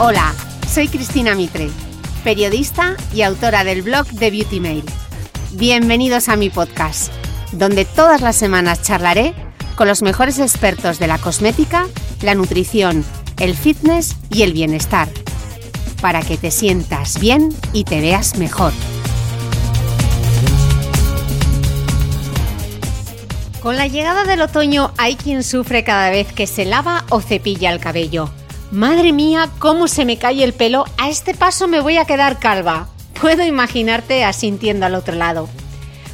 Hola, soy Cristina Mitre, periodista y autora del blog de Beauty Mail. Bienvenidos a mi podcast, donde todas las semanas charlaré con los mejores expertos de la cosmética, la nutrición, el fitness y el bienestar, para que te sientas bien y te veas mejor. Con la llegada del otoño hay quien sufre cada vez que se lava o cepilla el cabello. Madre mía, cómo se me cae el pelo, a este paso me voy a quedar calva. Puedo imaginarte asintiendo al otro lado.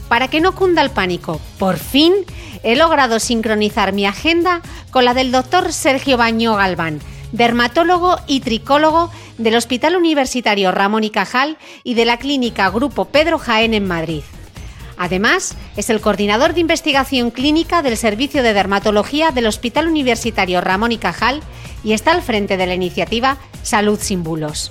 Para que no cunda el pánico, por fin he logrado sincronizar mi agenda con la del doctor Sergio Baño Galván, dermatólogo y tricólogo del Hospital Universitario Ramón y Cajal y de la Clínica Grupo Pedro Jaén en Madrid. Además, es el coordinador de investigación clínica del Servicio de Dermatología del Hospital Universitario Ramón y Cajal y está al frente de la iniciativa Salud sin bulos.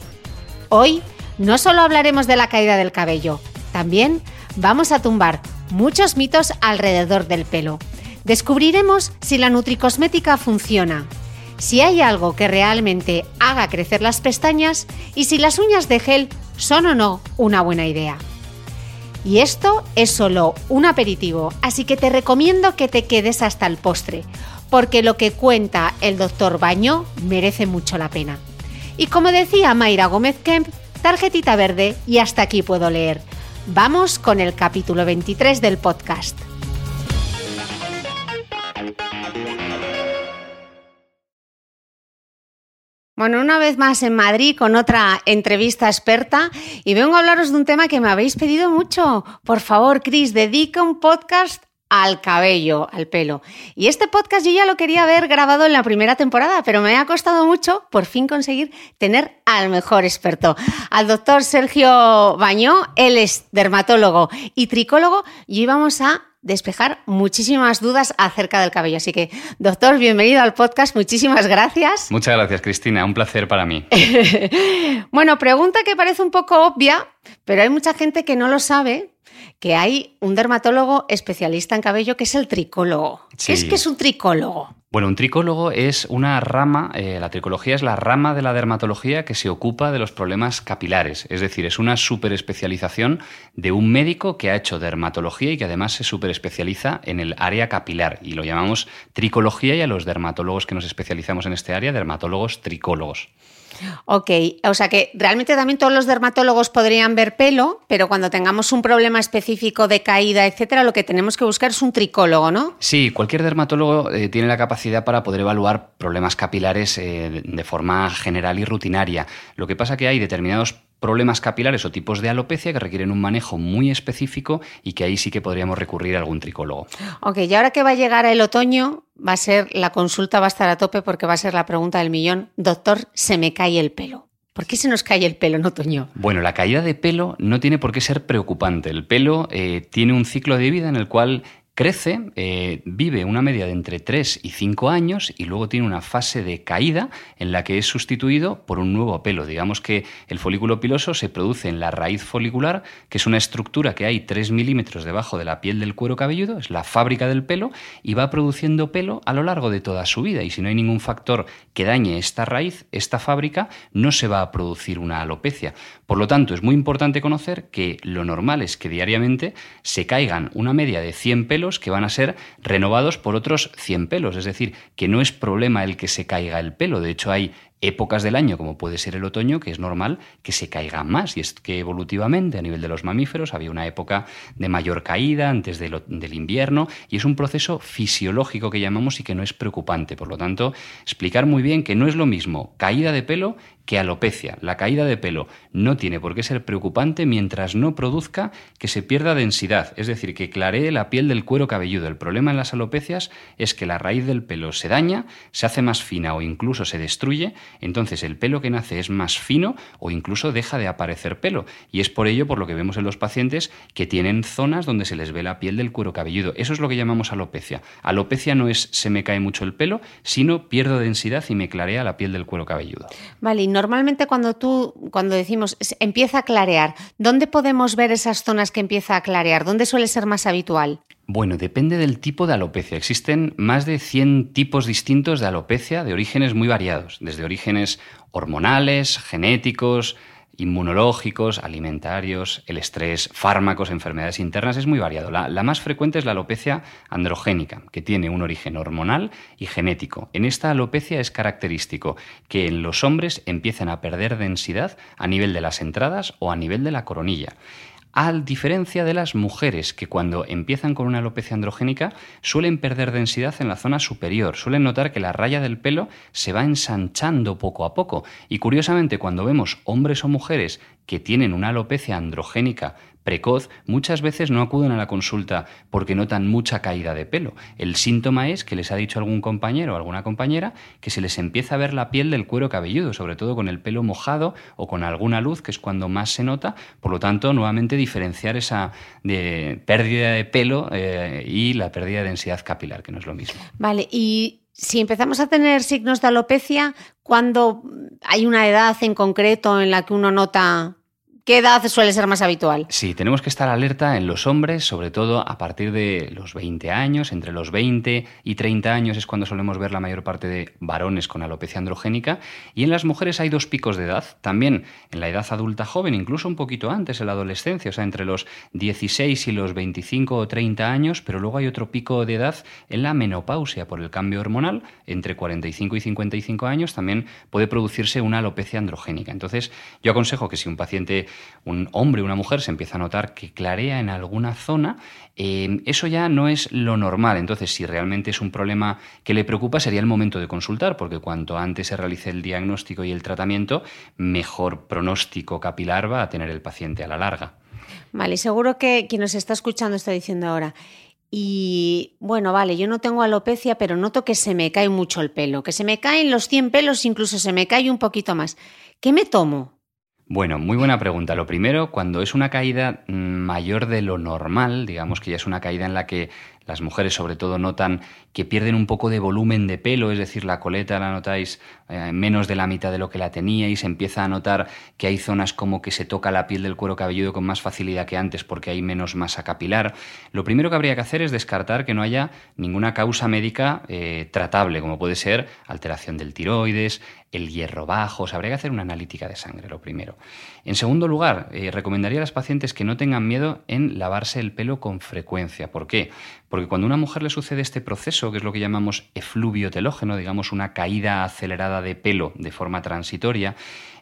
Hoy no solo hablaremos de la caída del cabello, también vamos a tumbar muchos mitos alrededor del pelo. Descubriremos si la nutricosmética funciona, si hay algo que realmente haga crecer las pestañas y si las uñas de gel son o no una buena idea. Y esto es solo un aperitivo, así que te recomiendo que te quedes hasta el postre, porque lo que cuenta el doctor Baño merece mucho la pena. Y como decía Mayra Gómez Kemp, tarjetita verde y hasta aquí puedo leer. Vamos con el capítulo 23 del podcast. Bueno, una vez más en Madrid con otra entrevista experta y vengo a hablaros de un tema que me habéis pedido mucho. Por favor, Cris, dedica un podcast al cabello, al pelo. Y este podcast yo ya lo quería haber grabado en la primera temporada, pero me ha costado mucho por fin conseguir tener al mejor experto, al doctor Sergio Bañó. Él es dermatólogo y tricólogo y íbamos a despejar muchísimas dudas acerca del cabello. Así que, doctor, bienvenido al podcast. Muchísimas gracias. Muchas gracias, Cristina. Un placer para mí. bueno, pregunta que parece un poco obvia, pero hay mucha gente que no lo sabe que hay un dermatólogo especialista en cabello que es el tricólogo. ¿Qué es que es un tricólogo? Bueno, un tricólogo es una rama, eh, la tricología es la rama de la dermatología que se ocupa de los problemas capilares, es decir, es una superespecialización de un médico que ha hecho dermatología y que además se superespecializa en el área capilar y lo llamamos tricología y a los dermatólogos que nos especializamos en este área, dermatólogos tricólogos. Ok, o sea que realmente también todos los dermatólogos podrían ver pelo, pero cuando tengamos un problema específico de caída, etcétera, lo que tenemos que buscar es un tricólogo, ¿no? Sí, cualquier dermatólogo eh, tiene la capacidad para poder evaluar problemas capilares eh, de forma general y rutinaria. Lo que pasa que hay determinados problemas capilares o tipos de alopecia que requieren un manejo muy específico y que ahí sí que podríamos recurrir a algún tricólogo. Ok, y ahora que va a llegar el otoño, va a ser, la consulta va a estar a tope porque va a ser la pregunta del millón. Doctor, se me cae el pelo. ¿Por qué se nos cae el pelo en otoño? Bueno, la caída de pelo no tiene por qué ser preocupante. El pelo eh, tiene un ciclo de vida en el cual Crece, eh, vive una media de entre 3 y 5 años y luego tiene una fase de caída en la que es sustituido por un nuevo pelo. Digamos que el folículo piloso se produce en la raíz folicular, que es una estructura que hay 3 milímetros debajo de la piel del cuero cabelludo, es la fábrica del pelo, y va produciendo pelo a lo largo de toda su vida. Y si no hay ningún factor que dañe esta raíz, esta fábrica, no se va a producir una alopecia. Por lo tanto, es muy importante conocer que lo normal es que diariamente se caigan una media de 100 pelos que van a ser renovados por otros 100 pelos. Es decir, que no es problema el que se caiga el pelo. De hecho, hay épocas del año, como puede ser el otoño, que es normal que se caiga más. Y es que evolutivamente, a nivel de los mamíferos, había una época de mayor caída antes del invierno, y es un proceso fisiológico que llamamos y que no es preocupante. Por lo tanto, explicar muy bien que no es lo mismo caída de pelo que alopecia. La caída de pelo no tiene por qué ser preocupante mientras no produzca que se pierda densidad, es decir, que claree la piel del cuero cabelludo. El problema en las alopecias es que la raíz del pelo se daña, se hace más fina o incluso se destruye, entonces el pelo que nace es más fino o incluso deja de aparecer pelo. Y es por ello por lo que vemos en los pacientes que tienen zonas donde se les ve la piel del cuero cabelludo. Eso es lo que llamamos alopecia. Alopecia no es se me cae mucho el pelo, sino pierdo densidad y me clarea la piel del cuero cabelludo. Normalmente cuando tú, cuando decimos empieza a clarear, ¿dónde podemos ver esas zonas que empieza a clarear? ¿Dónde suele ser más habitual? Bueno, depende del tipo de alopecia. Existen más de 100 tipos distintos de alopecia de orígenes muy variados, desde orígenes hormonales, genéticos, inmunológicos, alimentarios, el estrés, fármacos, enfermedades internas, es muy variado. La, más frecuente es la alopecia androgénica, que tiene un origen hormonal y genético. En esta alopecia es característico que en los hombres empiezan a perder densidad a nivel de las entradas o a nivel de la coronilla a diferencia de las mujeres que cuando empiezan con una alopecia androgénica suelen perder densidad en la zona superior, suelen notar que la raya del pelo se va ensanchando poco a poco. Y curiosamente cuando vemos hombres o mujeres que tienen una alopecia androgénica precoz muchas veces no acuden a la consulta porque notan mucha caída de pelo. El síntoma es que les ha dicho algún compañero o alguna compañera que se les empieza a ver la piel del cuero cabelludo, sobre todo con el pelo mojado o con alguna luz, que es cuando más se nota. Por lo tanto, nuevamente diferenciar esa pérdida de pelo eh, y la pérdida de densidad capilar, que no es lo mismo. Vale, y si empezamos a tener signos de alopecia, cuando hay una edad en concreto en la que uno nota ¿Qué edad suele ser más habitual? Sí, tenemos que estar alerta en los hombres, sobre todo a partir de los 20 años, entre los 20 y 30 años es cuando solemos ver la mayor parte de varones con alopecia androgénica, y en las mujeres hay dos picos de edad, también en la edad adulta joven, incluso un poquito antes, en la adolescencia, o sea, entre los 16 y los 25 o 30 años, pero luego hay otro pico de edad en la menopausia por el cambio hormonal, entre 45 y 55 años también puede producirse una alopecia androgénica. Entonces, yo aconsejo que si un paciente un hombre o una mujer se empieza a notar que clarea en alguna zona, eh, eso ya no es lo normal. Entonces, si realmente es un problema que le preocupa, sería el momento de consultar, porque cuanto antes se realice el diagnóstico y el tratamiento, mejor pronóstico capilar va a tener el paciente a la larga. Vale, seguro que quien nos está escuchando está diciendo ahora, y bueno, vale, yo no tengo alopecia, pero noto que se me cae mucho el pelo, que se me caen los 100 pelos, incluso se me cae un poquito más. ¿Qué me tomo? Bueno, muy buena pregunta. Lo primero, cuando es una caída mm, mayor de lo normal, digamos que ya es una caída en la que las mujeres sobre todo notan que pierden un poco de volumen de pelo, es decir, la coleta la notáis eh, menos de la mitad de lo que la teníais, empieza a notar que hay zonas como que se toca la piel del cuero cabelludo con más facilidad que antes porque hay menos masa capilar. Lo primero que habría que hacer es descartar que no haya ninguna causa médica eh, tratable, como puede ser alteración del tiroides, el hierro bajo, o habría que hacer una analítica de sangre, lo primero. En segundo lugar, eh, recomendaría a las pacientes que no tengan miedo en lavarse el pelo con frecuencia. ¿Por qué? Porque cuando a una mujer le sucede este proceso, que es lo que llamamos efluvio telógeno, digamos una caída acelerada de pelo de forma transitoria,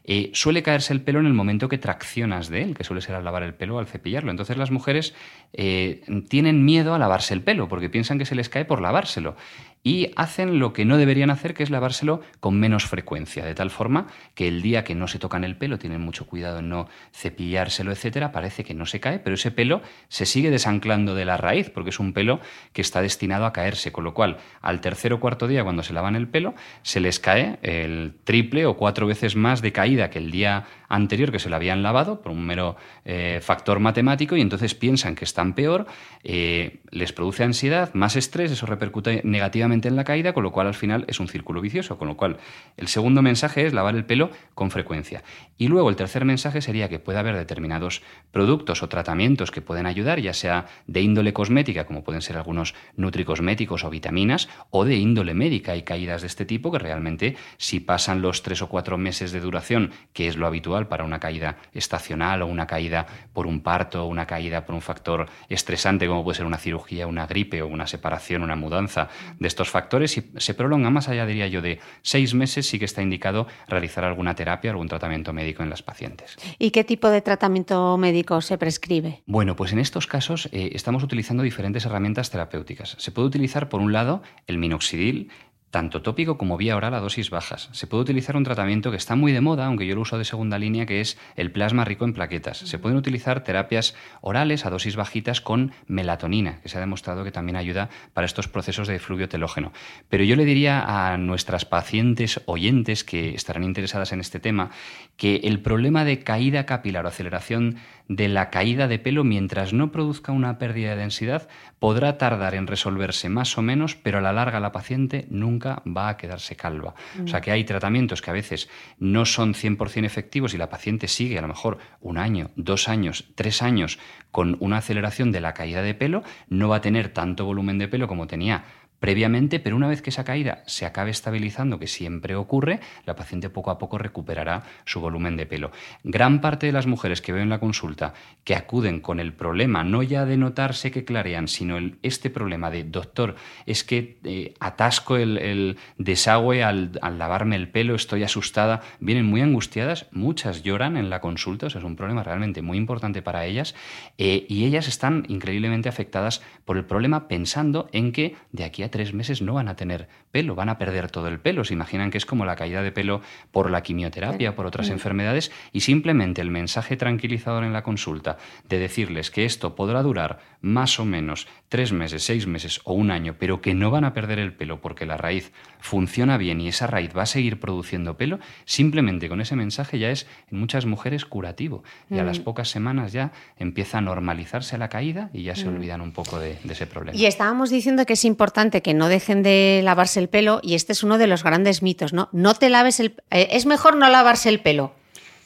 eh, suele caerse el pelo en el momento que traccionas de él, que suele ser al lavar el pelo o al cepillarlo. Entonces las mujeres eh, tienen miedo a lavarse el pelo porque piensan que se les cae por lavárselo y hacen lo que no deberían hacer, que es lavárselo con menos frecuencia, de tal forma que el día que no se tocan el pelo, tienen mucho cuidado en no cepillárselo, etcétera, parece que no se cae, pero ese pelo se sigue desanclando de la raíz, porque es un pelo que está destinado a caerse, con lo cual al tercer o cuarto día, cuando se lavan el pelo, se les cae el triple o cuatro veces más de caída que el día anterior que se lo habían lavado por un mero eh, factor matemático y entonces piensan que están peor, eh, les produce ansiedad, más estrés, eso repercute negativamente en la caída, con lo cual al final es un círculo vicioso, con lo cual el segundo mensaje es lavar el pelo con frecuencia. Y luego el tercer mensaje sería que puede haber determinados productos o tratamientos que pueden ayudar, ya sea de índole cosmética, como pueden ser algunos nutricosméticos o vitaminas, o de índole médica. Hay caídas de este tipo que realmente si pasan los tres o cuatro meses de duración, que es lo habitual, para una caída estacional o una caída por un parto o una caída por un factor estresante como puede ser una cirugía, una gripe o una separación, una mudanza de estos factores. Si se prolonga más allá, diría yo, de seis meses, sí que está indicado realizar alguna terapia, algún tratamiento médico en las pacientes. ¿Y qué tipo de tratamiento médico se prescribe? Bueno, pues en estos casos eh, estamos utilizando diferentes herramientas terapéuticas. Se puede utilizar, por un lado, el minoxidil, tanto tópico como vía oral a dosis bajas. Se puede utilizar un tratamiento que está muy de moda, aunque yo lo uso de segunda línea, que es el plasma rico en plaquetas. Se pueden utilizar terapias orales a dosis bajitas con melatonina, que se ha demostrado que también ayuda para estos procesos de fluvio telógeno. Pero yo le diría a nuestras pacientes oyentes que estarán interesadas en este tema que el problema de caída capilar o aceleración de la caída de pelo mientras no produzca una pérdida de densidad podrá tardar en resolverse más o menos, pero a la larga la paciente nunca va a quedarse calva. O sea que hay tratamientos que a veces no son 100% efectivos y la paciente sigue a lo mejor un año, dos años, tres años con una aceleración de la caída de pelo, no va a tener tanto volumen de pelo como tenía previamente, pero una vez que esa caída se acabe estabilizando, que siempre ocurre, la paciente poco a poco recuperará su volumen de pelo. Gran parte de las mujeres que veo en la consulta que acuden con el problema, no ya de notarse que clarean, sino el, este problema de, doctor, es que eh, atasco el, desagüe al, lavarme el pelo, estoy asustada, vienen muy angustiadas, muchas lloran en la consulta, es un problema realmente muy importante para ellas, eh, y ellas están increíblemente afectadas por el problema pensando en que de aquí a tres meses no van a tener pelo, van a perder todo el pelo. Se imaginan que es como la caída de pelo por la quimioterapia, por otras mm. enfermedades, y simplemente el mensaje tranquilizador en la consulta de decirles que esto podrá durar más o menos tres meses, seis meses o un año, pero que no van a perder el pelo porque la raíz funciona bien y esa raíz va a seguir produciendo pelo, simplemente con ese mensaje ya es en muchas mujeres curativo. Y a las mm. pocas semanas ya empieza a normalizarse la caída y ya se mm. olvidan un poco de, de ese problema. Y estábamos diciendo que es importante que no dejen de lavarse el pelo y este es uno de los grandes mitos, ¿no? No te laves el... Eh, es mejor no lavarse el pelo.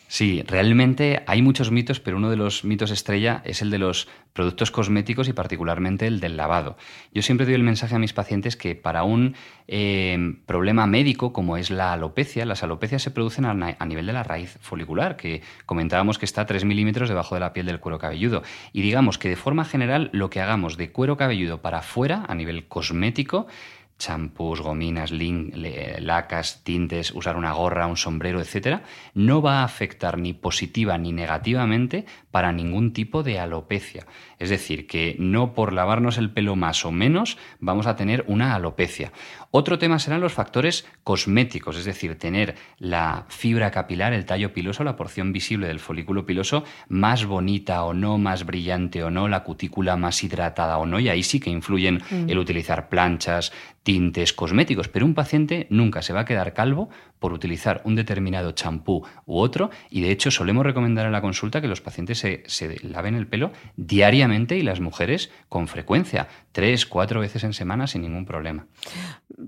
Sí, realmente hay muchos mitos, pero uno de los mitos estrella es el de los productos cosméticos y particularmente el del lavado. Yo siempre doy el mensaje a mis pacientes que para un eh, problema médico como es la alopecia, las alopecias se producen a, nivel de la raíz folicular, que comentábamos que está a 3 milímetros debajo de la piel del cuero cabelludo. Y digamos que de forma general lo que hagamos de cuero cabelludo para afuera, a nivel cosmético, champús, gominas, lacas, tintes, usar una gorra, un sombrero, etcétera, no va a afectar ni positiva ni negativamente para ningún tipo de alopecia. Es decir, que no por lavarnos el pelo más o menos vamos a tener una alopecia. Otro tema serán los factores cosméticos, es decir, tener la fibra capilar, el tallo piloso, la porción visible del folículo piloso más bonita o no, más brillante o no, la cutícula más hidratada o no, y ahí sí que influyen mm. el utilizar planchas, tintes, cosméticos, pero un paciente nunca se va a quedar calvo por utilizar un determinado champú u otro y de hecho solemos recomendar en la consulta que los pacientes se, se, laven el pelo diariamente y las mujeres con frecuencia, tres, cuatro veces en semana sin ningún problema.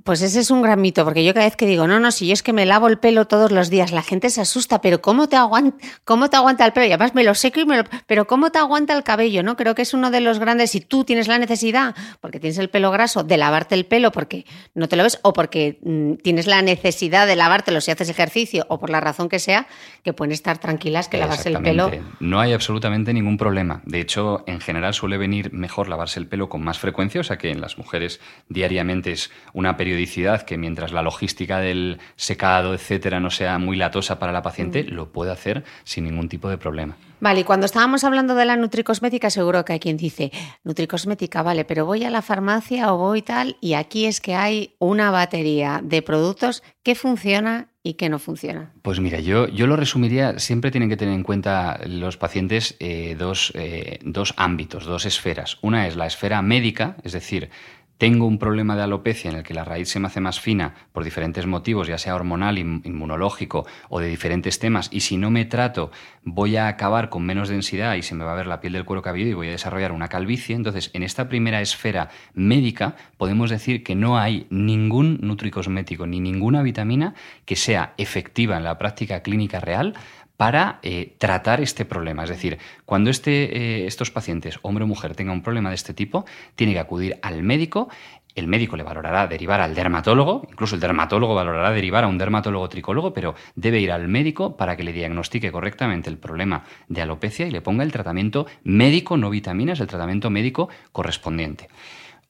Pues ese es un gran mito, porque yo cada vez que digo, no, no, si yo es que me lavo el pelo todos los días, la gente se asusta, pero ¿cómo te aguanta, cómo te aguanta el pelo? Y además me lo seco y me lo... Pero ¿cómo te aguanta el cabello? ¿no? Creo que es uno de los grandes, si tú tienes la necesidad, porque tienes el pelo graso, de lavarte el pelo porque no te lo ves, o porque mm, tienes la necesidad de lavártelo si haces ejercicio, o por la razón que sea, que pueden estar tranquilas que lavarse el pelo. No hay absolutamente ningún problema. De hecho, en general suele venir mejor lavarse el pelo con más frecuencia, o sea que en las mujeres diariamente es una periodicidad que mientras la logística del secado, etcétera, no sea muy latosa para la paciente, mm. lo puede hacer sin ningún tipo de problema. Vale, y cuando estábamos hablando de la nutricosmética, seguro que hay quien dice, nutricosmética, vale, pero voy a la farmacia o voy tal, y aquí es que hay una batería de productos que funciona y que no funciona. Pues mira, yo, yo lo resumiría, siempre tienen que tener en cuenta los pacientes eh, dos, eh, dos ámbitos, dos esferas. Una es la esfera médica, es decir, tengo un problema de alopecia en el que la raíz se me hace más fina por diferentes motivos, ya sea hormonal, inmunológico o de diferentes temas, y si no me trato voy a acabar con menos densidad y se me va a ver la piel del cuero cabelludo y voy a desarrollar una calvicie, entonces en esta primera esfera médica podemos decir que no hay ningún nutricosmético ni ninguna vitamina que sea efectiva en la práctica clínica real para eh, tratar este problema. Es decir, cuando este, eh, estos pacientes, hombre o mujer, tengan un problema de este tipo, tiene que acudir al médico. El médico le valorará derivar al dermatólogo, incluso el dermatólogo valorará derivar a un dermatólogo tricólogo, pero debe ir al médico para que le diagnostique correctamente el problema de alopecia y le ponga el tratamiento médico, no vitaminas, el tratamiento médico correspondiente.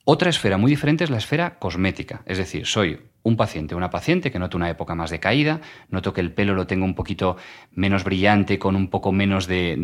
Otra esfera muy diferente es la esfera cosmética, es decir, soy un paciente, una paciente que noto una época más de caída, noto que el pelo lo tengo un poquito menos brillante, con un poco menos de,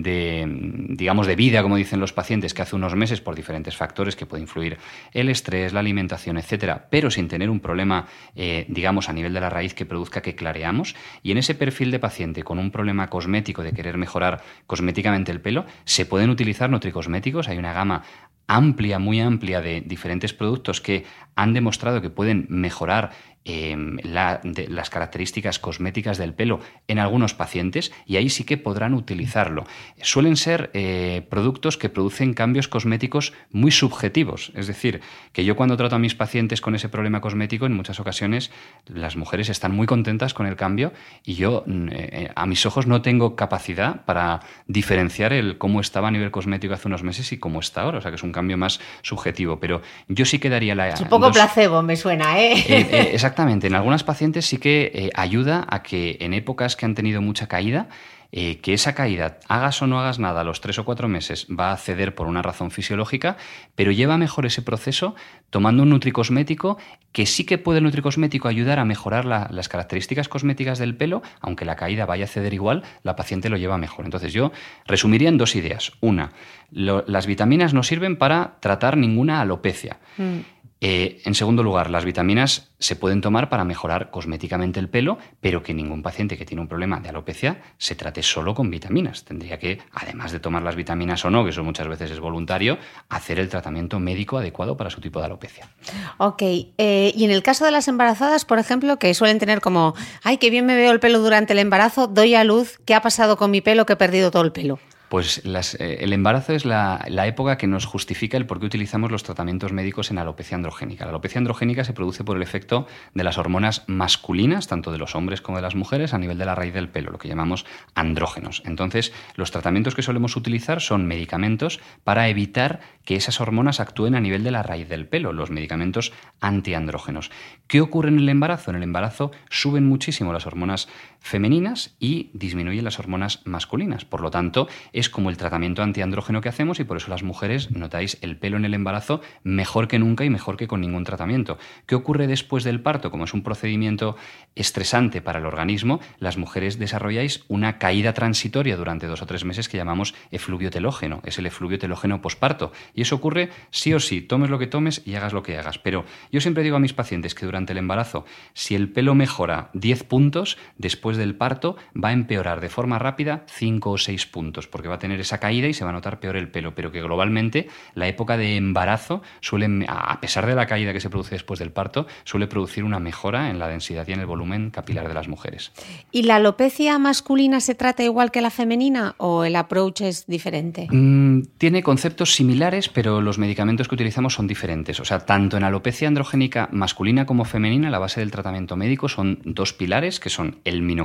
digamos, de vida, como dicen los pacientes, que hace unos meses por diferentes factores que puede influir el estrés, la alimentación, etcétera, pero sin tener un problema, eh, digamos, a nivel de la raíz que produzca que clareamos. Y en ese perfil de paciente con un problema cosmético de querer mejorar cosméticamente el pelo, se pueden utilizar nutricosméticos. Hay una gama amplia, muy amplia de diferentes productos que han demostrado que pueden mejorar Em, las características cosméticas del pelo en algunos pacientes y ahí sí que podrán utilizarlo. Suelen ser eh, productos que producen cambios cosméticos muy subjetivos, es decir, que yo cuando trato a mis pacientes con ese problema cosmético, en muchas ocasiones las mujeres están muy contentas con el cambio y yo mm, eh, a mis ojos no tengo capacidad para diferenciar el cómo estaba a nivel cosmético hace unos meses y cómo está ahora, o sea que es un cambio más subjetivo, pero yo sí que daría la... Es un poco placebo, me suena, ¿eh? eh Exactamente, en algunas pacientes sí que eh, ayuda a que en épocas que han tenido mucha caída, eh, que esa caída, hagas o no hagas nada, a los tres o cuatro meses va a ceder por una razón fisiológica, pero lleva mejor ese proceso tomando un nutricosmético que sí que puede el nutricosmético ayudar a mejorar las características cosméticas del pelo, aunque la caída vaya a ceder igual, la paciente lo lleva mejor. Entonces yo resumiría en dos ideas. Una, las vitaminas no sirven para tratar ninguna alopecia. Mm. Eh, en segundo lugar, las vitaminas se pueden tomar para mejorar cosméticamente el pelo, pero que ningún paciente que tiene un problema de alopecia se trate solo con vitaminas. Tendría que, además de tomar las vitaminas o no, que eso muchas veces es voluntario, hacer el tratamiento médico adecuado para su tipo de alopecia. Ok, eh, y en el caso de las embarazadas, por ejemplo, que suelen tener como, ay, qué bien me veo el pelo durante el embarazo, doy a luz, ¿qué ha pasado con mi pelo que he perdido todo el pelo? Pues eh, el embarazo es la, época que nos justifica el por qué utilizamos los tratamientos médicos en alopecia androgénica. La alopecia androgénica se produce por el efecto de las hormonas masculinas, tanto de los hombres como de las mujeres, a nivel de la raíz del pelo, lo que llamamos andrógenos. Entonces, los tratamientos que solemos utilizar son medicamentos para evitar que esas hormonas actúen a nivel de la raíz del pelo, los medicamentos antiandrógenos. ¿Qué ocurre en el embarazo? En el embarazo suben muchísimo las hormonas femeninas y disminuyen las hormonas masculinas. Por lo tanto, es como el tratamiento antiandrógeno que hacemos y por eso las mujeres notáis el pelo en el embarazo mejor que nunca y mejor que con ningún tratamiento. ¿Qué ocurre después del parto? Como es un procedimiento estresante para el organismo, las mujeres desarrolláis una caída transitoria durante dos o tres meses que llamamos efluvio telógeno. Es el efluvio telógeno posparto. Y eso ocurre sí o sí, tomes lo que tomes y hagas lo que hagas. Pero yo siempre digo a mis pacientes que durante el embarazo, si el pelo mejora 10 puntos, después del parto va a empeorar de forma rápida 5 o 6 puntos, porque va a tener esa caída y se va a notar peor el pelo, pero que globalmente la época de embarazo suele, a pesar de la caída que se produce después del parto, suele producir una mejora en la densidad y en el volumen capilar de las mujeres. ¿Y la alopecia masculina se trata igual que la femenina o el approach es diferente? Mm, tiene conceptos similares, pero los medicamentos que utilizamos son diferentes. O sea, tanto en alopecia androgénica masculina como femenina, la base del tratamiento médico son dos pilares, que son el minoxidil,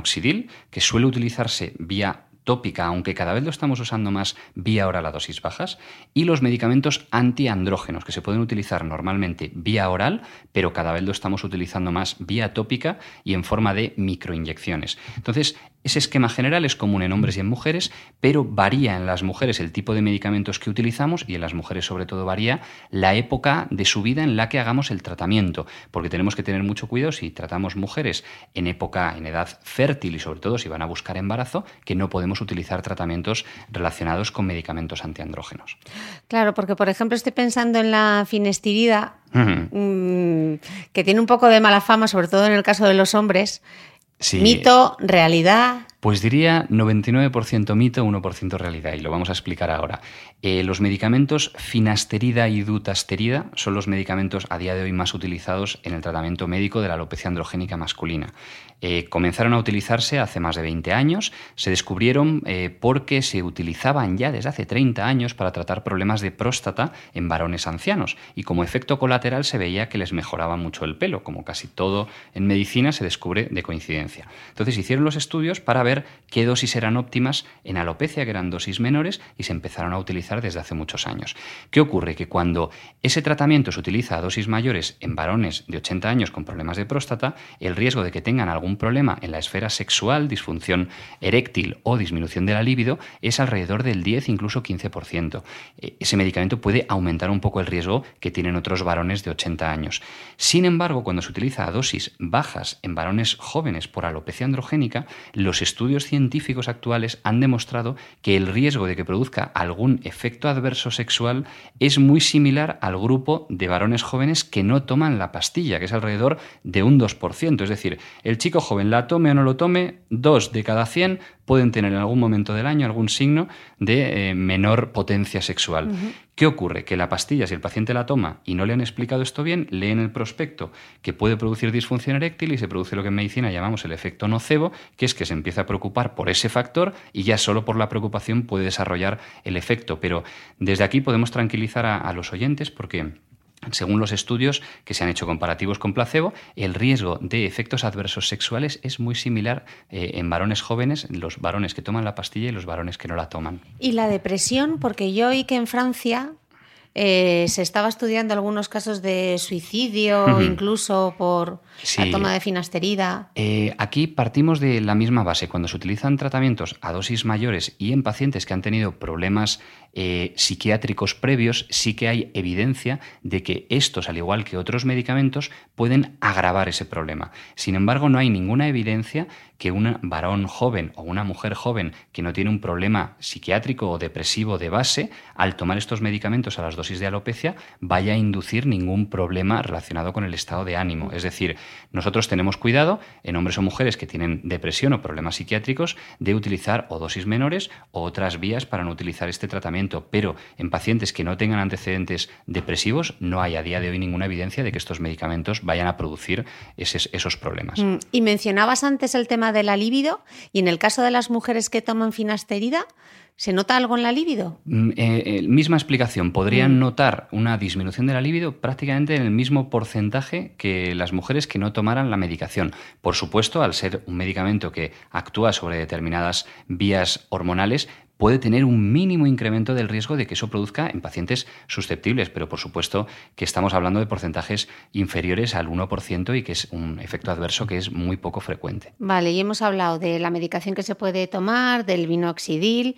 que suele utilizarse vía tópica, aunque cada vez lo estamos usando más vía oral a dosis bajas, y los medicamentos antiandrógenos, que se pueden utilizar normalmente vía oral, pero cada vez lo estamos utilizando más vía tópica y en forma de microinyecciones. Entonces, Ese esquema general es común en hombres y en mujeres, pero varía en las mujeres el tipo de medicamentos que utilizamos y en las mujeres sobre todo varía la época de su vida en la que hagamos el tratamiento, porque tenemos que tener mucho cuidado si tratamos mujeres en época, en edad fértil y sobre todo si van a buscar embarazo, que no podemos utilizar tratamientos relacionados con medicamentos antiandrógenos. Claro, porque por ejemplo estoy pensando en la finestirida, mm, que tiene un poco de mala fama, sobre todo en el caso de los hombres. Mito, realidad. Pues diría 99% mito, 1% realidad, y lo vamos a explicar ahora. Eh, los medicamentos finasterida y dutasterida son los medicamentos a día de hoy más utilizados en el tratamiento médico de la alopecia androgénica masculina. Eh, comenzaron a utilizarse hace más de 20 años, se descubrieron eh, porque se utilizaban ya desde hace 30 años para tratar problemas de próstata en varones ancianos y como efecto colateral se veía que les mejoraba mucho el pelo, como casi todo en medicina se descubre de coincidencia. Entonces hicieron los estudios para ver qué dosis eran óptimas en alopecia, que eran dosis menores, y se empezaron a utilizar desde hace muchos años. ¿Qué ocurre? Que cuando ese tratamiento se utiliza a dosis mayores en varones de 80 años con problemas de próstata, el riesgo de que tengan algún un problema en la esfera sexual, disfunción eréctil o disminución de la libido, es alrededor del 10, incluso 15%. E, ese medicamento puede aumentar un poco el riesgo que tienen otros varones de 80 años. Sin embargo, cuando se utiliza a dosis bajas en varones jóvenes por alopecia androgénica, los estudios científicos actuales han demostrado que el riesgo de que produzca algún efecto adverso sexual es muy similar al grupo de varones jóvenes que no toman la pastilla, que es alrededor de un 2%. Es decir, el chico joven la tome o no lo tome, dos de cada 100 pueden tener en algún momento del año algún signo de eh, menor potencia sexual. ¿Qué ocurre? Que la pastilla, si el paciente la toma y no le han explicado esto bien, lee en el prospecto que puede producir disfunción eréctil y se produce lo que en medicina llamamos el efecto nocebo, que es que se empieza a preocupar por ese factor y ya solo por la preocupación puede desarrollar el efecto. Pero desde aquí podemos tranquilizar a los oyentes porque según los estudios que se han hecho comparativos con placebo, el riesgo de efectos adversos sexuales es muy similar eh, en varones jóvenes, los varones que toman la pastilla y los varones que no la toman. ¿Y la depresión? Porque yo oí que en Francia eh, se estaba estudiando algunos casos de suicidio, incluso por la toma de finasterida. Eh, aquí partimos de la misma base. Cuando se utilizan tratamientos a dosis mayores y en pacientes que han tenido problemas eh, psiquiátricos previos, sí que hay evidencia de que estos, al igual que otros medicamentos, pueden agravar ese problema. Sin embargo, no hay ninguna evidencia que un varón joven o una mujer joven que no tiene un problema psiquiátrico o depresivo de base, al tomar estos medicamentos a las dosis de alopecia, vaya a inducir ningún problema relacionado con el estado de ánimo. Es decir, nosotros tenemos cuidado en hombres o mujeres que tienen depresión o problemas psiquiátricos de utilizar o dosis menores o otras vías para no utilizar este tratamiento, pero en pacientes que no tengan antecedentes depresivos no hay a día de hoy ninguna evidencia de que estos medicamentos vayan a producir esos, problemas. Mm, y mencionabas antes el tema de la libido y en el caso de las mujeres que toman finasterida, ¿Se nota algo en la libido? Mm, eh, eh, misma explicación. Podrían mm. notar una disminución de la libido prácticamente en el mismo porcentaje que las mujeres que no tomaran la medicación. Por supuesto, al ser un medicamento que actúa sobre determinadas vías hormonales, puede tener un mínimo incremento del riesgo de que eso produzca en pacientes susceptibles, pero por supuesto que estamos hablando de porcentajes inferiores al 1% y que es un efecto adverso que es muy poco frecuente. Vale, y hemos hablado de la medicación que se puede tomar, del vinoxidil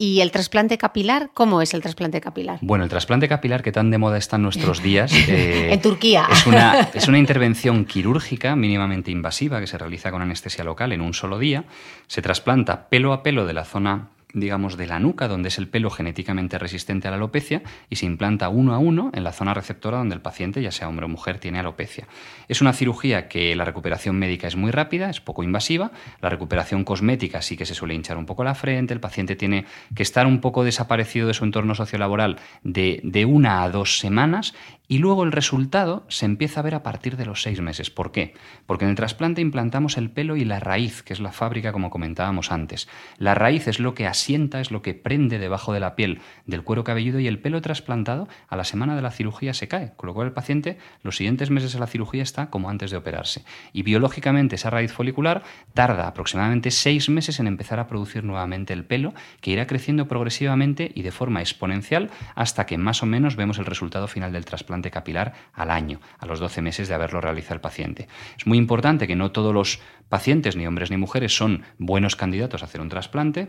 ¿Y el trasplante capilar? ¿Cómo es el trasplante capilar? Bueno, el trasplante capilar que tan de moda está en nuestros días. Eh, en Turquía. Es una, es una intervención quirúrgica mínimamente invasiva que se realiza con anestesia local en un solo día. Se trasplanta pelo a pelo de la zona digamos, de la nuca, donde es el pelo genéticamente resistente a la alopecia, y se implanta uno a uno en la zona receptora donde el paciente, ya sea hombre o mujer, tiene alopecia. Es una cirugía que la recuperación médica es muy rápida, es poco invasiva, la recuperación cosmética sí que se suele hinchar un poco la frente, el paciente tiene que estar un poco desaparecido de su entorno sociolaboral de, de una a dos semanas y luego el resultado se empieza a ver a partir de los seis meses. ¿Por qué? Porque en el trasplante implantamos el pelo y la raíz, que es la fábrica como comentábamos antes. La raíz es lo que asienta, es lo que prende debajo de la piel del cuero cabelludo y el pelo trasplantado a la semana de la cirugía se cae, con lo cual el paciente los siguientes meses de la cirugía está como antes de operarse. Y biológicamente esa raíz folicular tarda aproximadamente seis meses en empezar a producir nuevamente el pelo, que irá creciendo progresivamente y de forma exponencial hasta que más o menos vemos el resultado final del trasplante capilar al año, a los 12 meses de haberlo realizado el paciente. Es muy importante que no todos los pacientes, ni hombres ni mujeres, son buenos candidatos a hacer un trasplante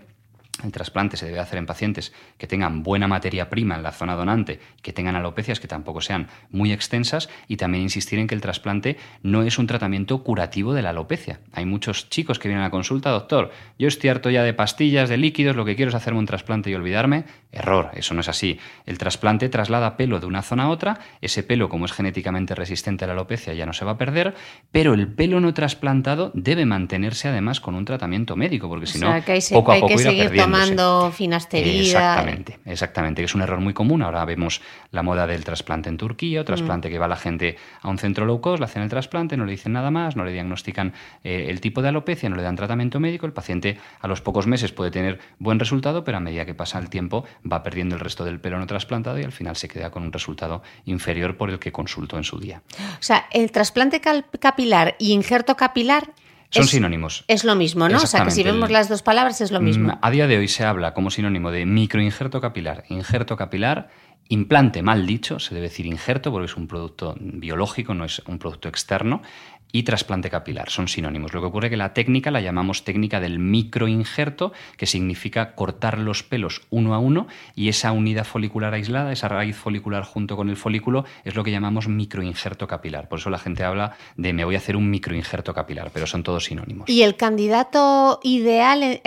el trasplante se debe hacer en pacientes que tengan buena materia prima en la zona donante, que tengan alopecias que tampoco sean muy extensas y también insistir en que el trasplante no es un tratamiento curativo de la alopecia. Hay muchos chicos que vienen a la consulta, doctor, yo estoy harto ya de pastillas, de líquidos, lo que quiero es hacerme un trasplante y olvidarme. Error, eso no es así. El trasplante traslada pelo de una zona a otra, ese pelo como es genéticamente resistente a la alopecia ya no se va a perder, pero el pelo no trasplantado debe mantenerse además con un tratamiento médico, porque si no, poco a poco irá perdiendo tomando finasterida. Exactamente, exactamente, que es un error muy común. Ahora vemos la moda del trasplante en Turquía, trasplante mm. que va la gente a un centro low cost, le hacen el trasplante, no le dicen nada más, no le diagnostican eh, el tipo de alopecia, no le dan tratamiento médico, el paciente a los pocos meses puede tener buen resultado, pero a medida que pasa el tiempo va perdiendo el resto del pelo no trasplantado y al final se queda con un resultado inferior por el que consultó en su día. O sea, el trasplante capilar y injerto capilar son sinónimos. Es lo mismo, ¿no? O sea, que si vemos las dos palabras es lo mismo. Mm, a día de hoy se habla como sinónimo de microinjerto capilar, injerto capilar, implante mal dicho, se debe decir injerto porque es un producto biológico, no es un producto externo, y trasplante capilar. Son sinónimos. Lo que ocurre es que la técnica la llamamos técnica del microinjerto, que significa cortar los pelos uno a uno y esa unidad folicular aislada, esa raíz folicular junto con el folículo, es lo que llamamos microinjerto capilar. Por eso la gente habla de me voy a hacer un microinjerto capilar, pero son todos sinónimos. ¿Y el candidato ideal eh,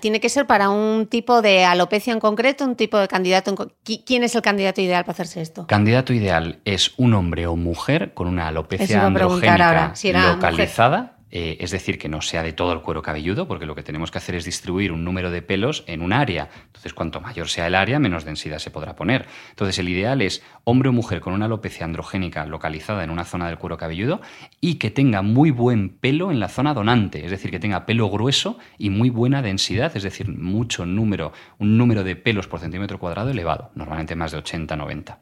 tiene que ser para un tipo de alopecia en concreto, un tipo de candidato? En ¿Quién es el candidato ideal para hacerse esto? Candidato ideal es un hombre o mujer con una alopecia androgénica localizada, eh, es decir, que no sea de todo el cuero cabelludo, porque lo que tenemos que hacer es distribuir un número de pelos en un área. Entonces, cuanto mayor sea el área, menos densidad se podrá poner. Entonces, el ideal es hombre o mujer con una alopecia androgénica localizada en una zona del cuero cabelludo y que tenga muy buen pelo en la zona donante, es decir, que tenga pelo grueso y muy buena densidad, es decir, mucho número, un número de pelos por centímetro cuadrado elevado, normalmente más de 80-90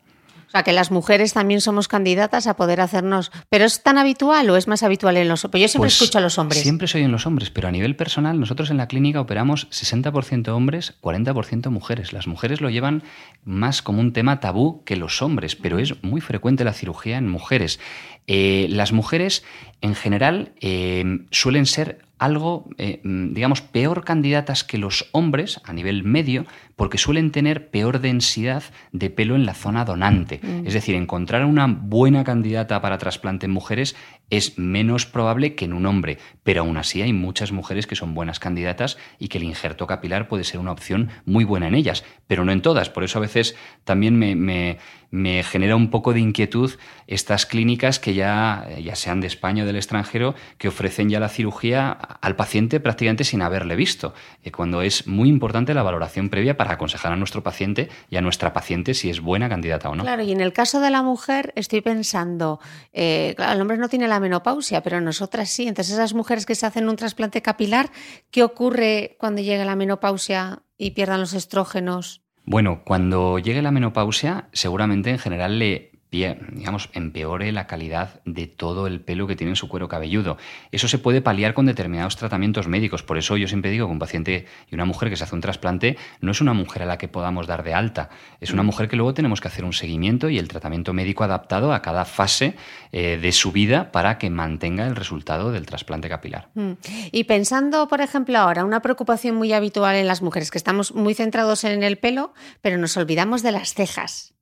sea, que las mujeres también somos candidatas a poder hacernos. ¿Pero es tan habitual o es más habitual en los hombres? Yo siempre pues escucho a los hombres. Siempre soy en los hombres, pero a nivel personal, nosotros en la clínica operamos 60% hombres, 40% mujeres. Las mujeres lo llevan más como un tema tabú que los hombres, pero es muy frecuente la cirugía en mujeres. Eh, las mujeres, en general, eh, suelen ser algo, eh, digamos, peor candidatas que los hombres a nivel medio, porque suelen tener peor densidad de pelo en la zona donante. Mm. Es decir, encontrar una buena candidata para trasplante en mujeres es menos probable que en un hombre, pero aún así hay muchas mujeres que son buenas candidatas y que el injerto capilar puede ser una opción muy buena en ellas, pero no en todas. Por eso a veces también me, me, me genera un poco de inquietud estas clínicas que ya, ya sean de España o del extranjero, que ofrecen ya la cirugía al paciente prácticamente sin haberle visto, eh, cuando es muy importante la valoración previa para aconsejar a nuestro paciente y a nuestra paciente si es buena candidata o no. Claro, y en el caso de la mujer estoy pensando, eh, el hombre no tiene la menopausia, pero nosotras sí. Entonces, esas mujeres que se hacen un trasplante capilar, ¿qué ocurre cuando llega la menopausia y pierdan los estrógenos? Bueno, cuando llegue la menopausia, seguramente en general le digamos, empeore la calidad de todo el pelo que tiene en su cuero cabelludo. Eso se puede paliar con determinados tratamientos médicos. Por eso yo siempre digo que un paciente y una mujer que se hace un trasplante no es una mujer a la que podamos dar de alta. Es una mm. mujer que luego tenemos que hacer un seguimiento y el tratamiento médico adaptado a cada fase eh, de su vida para que mantenga el resultado del trasplante capilar. Mm. Y pensando, por ejemplo, ahora, una preocupación muy habitual en las mujeres, que estamos muy centrados en el pelo, pero nos olvidamos de las cejas.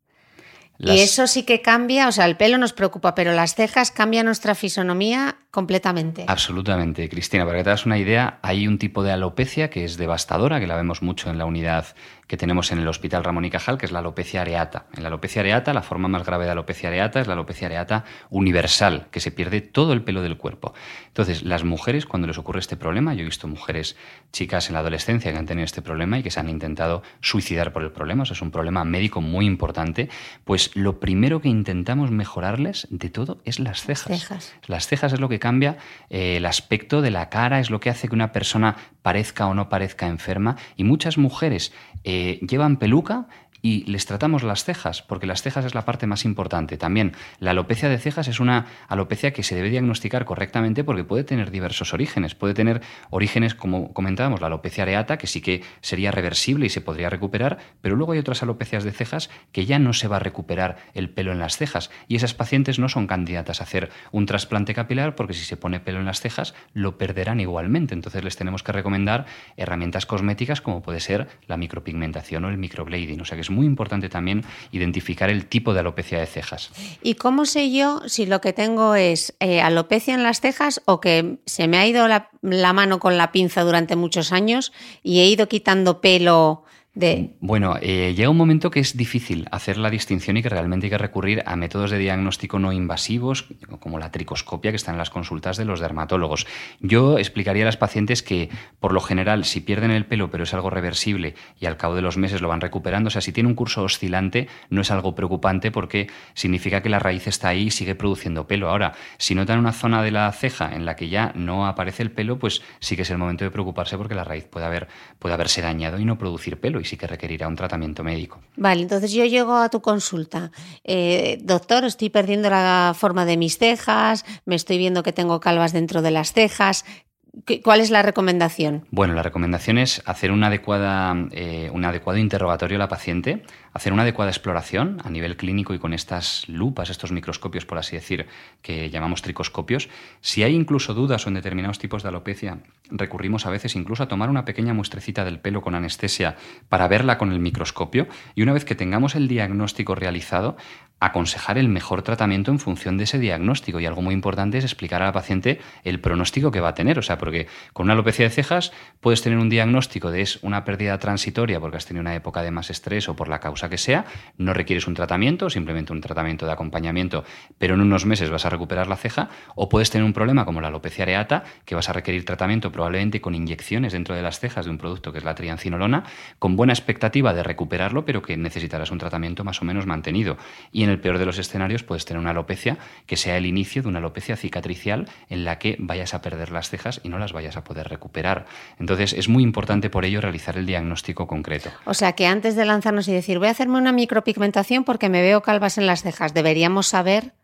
Y eso sí que cambia, o sea, el pelo nos preocupa, pero las cejas cambian nuestra fisonomía completamente. Absolutamente, Cristina. Para que te das una idea, hay un tipo de alopecia que es devastadora, que la vemos mucho en la unidad que tenemos en el Hospital Ramón y Cajal, que es la alopecia areata. En la alopecia areata, la forma más grave de alopecia areata es la alopecia areata universal, que se pierde todo el pelo del cuerpo. Entonces, las mujeres, cuando les ocurre este problema, yo he visto mujeres, chicas en la adolescencia que han tenido este problema y que se han intentado suicidar por el problema, o es un problema médico muy importante, pues lo primero que intentamos mejorarles de todo es las cejas. Las cejas, es lo que cambia eh, el aspecto de la cara, es lo que hace que una persona parezca o no parezca enferma y muchas mujeres eh, llevan peluca y les tratamos las cejas, porque las cejas es la parte más importante. También la alopecia de cejas es una alopecia que se debe diagnosticar correctamente porque puede tener diversos orígenes. Puede tener orígenes, como comentábamos, la alopecia areata, que sí que sería reversible y se podría recuperar, pero luego hay otras alopecias de cejas que ya no se va a recuperar el pelo en las cejas y esas pacientes no son candidatas a hacer un trasplante capilar porque si se pone pelo en las cejas lo perderán igualmente. Entonces les tenemos que recomendar herramientas cosméticas como puede ser la micropigmentación o el microblading. O sea que es muy importante también identificar el tipo de alopecia de cejas. ¿Y cómo sé yo si lo que tengo es eh, alopecia en las cejas o que se me ha ido la, la mano con la pinza durante muchos años y he ido quitando pelo bueno, eh, llega un momento que es difícil hacer la distinción y que realmente hay que recurrir a métodos de diagnóstico no invasivos, como la tricoscopia que está en las consultas de los dermatólogos. Yo explicaría a las pacientes que, por lo general, si pierden el pelo pero es algo reversible y al cabo de los meses lo van recuperando, o sea, si tiene un curso oscilante no es algo preocupante porque significa que la raíz está ahí y sigue produciendo pelo. Ahora, si notan una zona de la ceja en la que ya no aparece el pelo, pues sí que es el momento de preocuparse porque la raíz puede, haber, puede haberse dañado y no producir pelo y sí que requerirá un tratamiento médico. Vale, entonces yo llego a tu consulta. Eh, doctor, estoy perdiendo la forma de mis cejas, me estoy viendo que tengo calvas dentro de las cejas. ¿Cuál es la recomendación? Bueno, la recomendación es hacer una adecuada, eh, un adecuado interrogatorio a la paciente, hacer una adecuada exploración a nivel clínico y con estas lupas, estos microscopios, por así decir, que llamamos tricoscopios. Si hay incluso dudas o en determinados tipos de alopecia, recurrimos a veces incluso a tomar una pequeña muestrecita del pelo con anestesia para verla con el microscopio y una vez que tengamos el diagnóstico realizado, aconsejar el mejor tratamiento en función de ese diagnóstico. Y algo muy importante es explicar a la paciente el pronóstico que va a tener. O sea, porque con una alopecia de cejas puedes tener un diagnóstico de es una pérdida transitoria porque has tenido una época de más estrés o por la causa que sea, no requieres un tratamiento, simplemente un tratamiento de acompañamiento, pero en unos meses vas a recuperar la ceja, o puedes tener un problema como la alopecia areata, que vas a requerir tratamiento probablemente con inyecciones dentro de las cejas de un producto que es la triancinolona, con buena expectativa de recuperarlo, pero que necesitarás un tratamiento más o menos mantenido. Y en el peor de los escenarios puedes tener una alopecia que sea el inicio de una alopecia cicatricial en la que vayas a perder las cejas y no las vayas a poder recuperar. Entonces es muy importante por ello realizar el diagnóstico concreto. O sea que antes de lanzarnos y decir voy a hacerme una micropigmentación porque me veo calvas en las cejas, deberíamos saber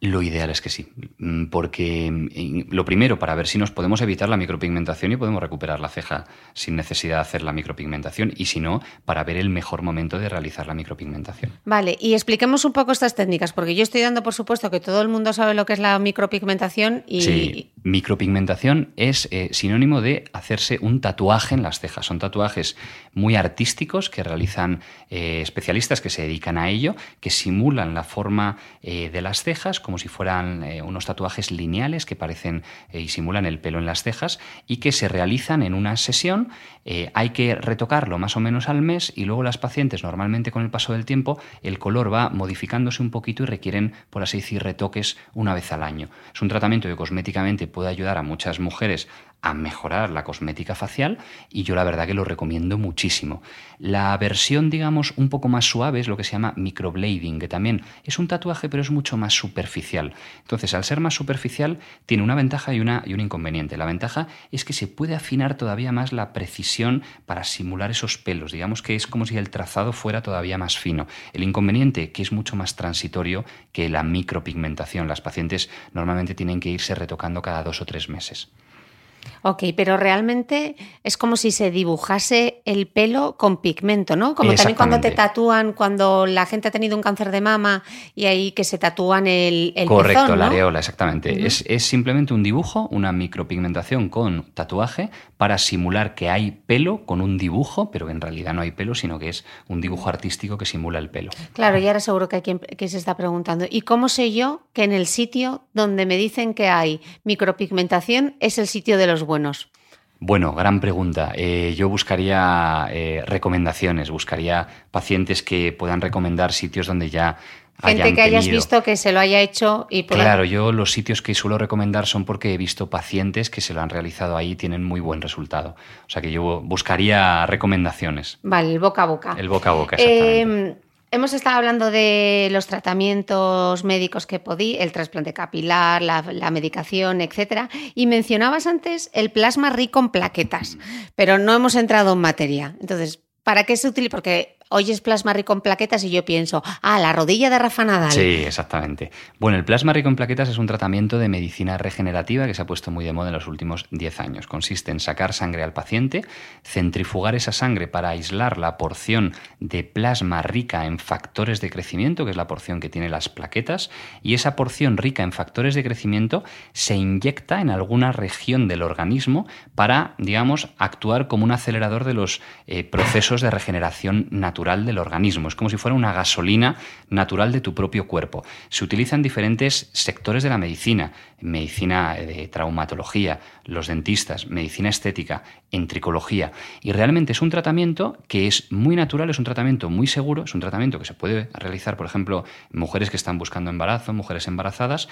lo ideal es que sí, mm, porque mm, lo primero, para ver si nos podemos evitar la micropigmentación y podemos recuperar la ceja sin necesidad de hacer la micropigmentación, y si no, para ver el mejor momento de realizar la micropigmentación. Vale, y expliquemos un poco estas técnicas, porque yo estoy dando por supuesto que todo el mundo sabe lo que es la micropigmentación y... Sí, micropigmentación es eh, sinónimo de hacerse un tatuaje en las cejas. Son tatuajes muy artísticos que realizan eh, especialistas que se dedican a ello, que simulan la forma eh, de las cejas, como si fueran eh, unos tatuajes lineales que parecen eh, y simulan el pelo en las cejas y que se realizan en una sesión. Eh, hay que retocarlo más o menos al mes y luego las pacientes normalmente con el paso del tiempo el color va modificándose un poquito y requieren, por así decir, retoques una vez al año. Es un tratamiento que cosméticamente puede ayudar a muchas mujeres a mejorar la cosmética facial y yo la verdad que lo recomiendo muchísimo. La versión, digamos, un poco más suave es lo que se llama microblading, que también es un tatuaje pero es mucho más superficial. Entonces, al ser más superficial, tiene una ventaja y, una, y un inconveniente. La ventaja es que se puede afinar todavía más la precisión para simular esos pelos. Digamos que es como si el trazado fuera todavía más fino. El inconveniente, que es mucho más transitorio que la micropigmentación. Las pacientes normalmente tienen que irse retocando cada dos o tres meses. Ok, pero realmente es como si se dibujase el pelo con pigmento, ¿no? Como también cuando te tatúan, cuando la gente ha tenido un cáncer de mama y ahí que se tatúan el, el Correcto, la areola, exactamente. es, es, simplemente un dibujo, una micropigmentación con tatuaje para simular que hay pelo con un dibujo, pero en realidad no hay pelo, sino que es un dibujo artístico que simula el pelo. Claro, y ahora seguro que hay quien que se está preguntando, ¿y cómo sé yo que en el sitio donde me dicen que hay micropigmentación es el sitio de los buenos? Bueno, gran pregunta. Eh, yo buscaría eh, recomendaciones, buscaría pacientes que puedan recomendar sitios donde ya Gente que hayas visto que se lo haya hecho y Claro, yo los sitios que suelo recomendar son porque he visto pacientes que se lo han realizado ahí y tienen muy buen resultado. O sea que yo buscaría recomendaciones. Vale, el boca a boca. El boca a boca, exactamente. Eh, Hemos estado hablando de los tratamientos médicos que podí, el trasplante capilar, la, medicación, etcétera, y mencionabas antes el plasma rico en plaquetas, pero no hemos entrado en materia. Entonces, ¿para qué se utiliza? Porque oyes plasma rico en plaquetas y yo pienso, ah, la rodilla de Rafa Nadal. Sí, exactamente. Bueno, el plasma rico en plaquetas es un tratamiento de medicina regenerativa que se ha puesto muy de moda en los últimos 10 años. Consiste en sacar sangre al paciente, centrifugar esa sangre para aislar la porción de plasma rica en factores de crecimiento, que es la porción que tiene las plaquetas, y esa porción rica en factores de crecimiento se inyecta en alguna región del organismo para, digamos, actuar como un acelerador de los eh, procesos de regeneración natural del organismo. Es como si fuera una gasolina natural de tu propio cuerpo. Se utiliza en diferentes sectores de la medicina, medicina de traumatología, los dentistas, medicina estética, en tricología. Y realmente es un tratamiento que es muy natural, es un tratamiento muy seguro, es un tratamiento que se puede realizar, por ejemplo, en mujeres que están buscando embarazo, mujeres embarazadas.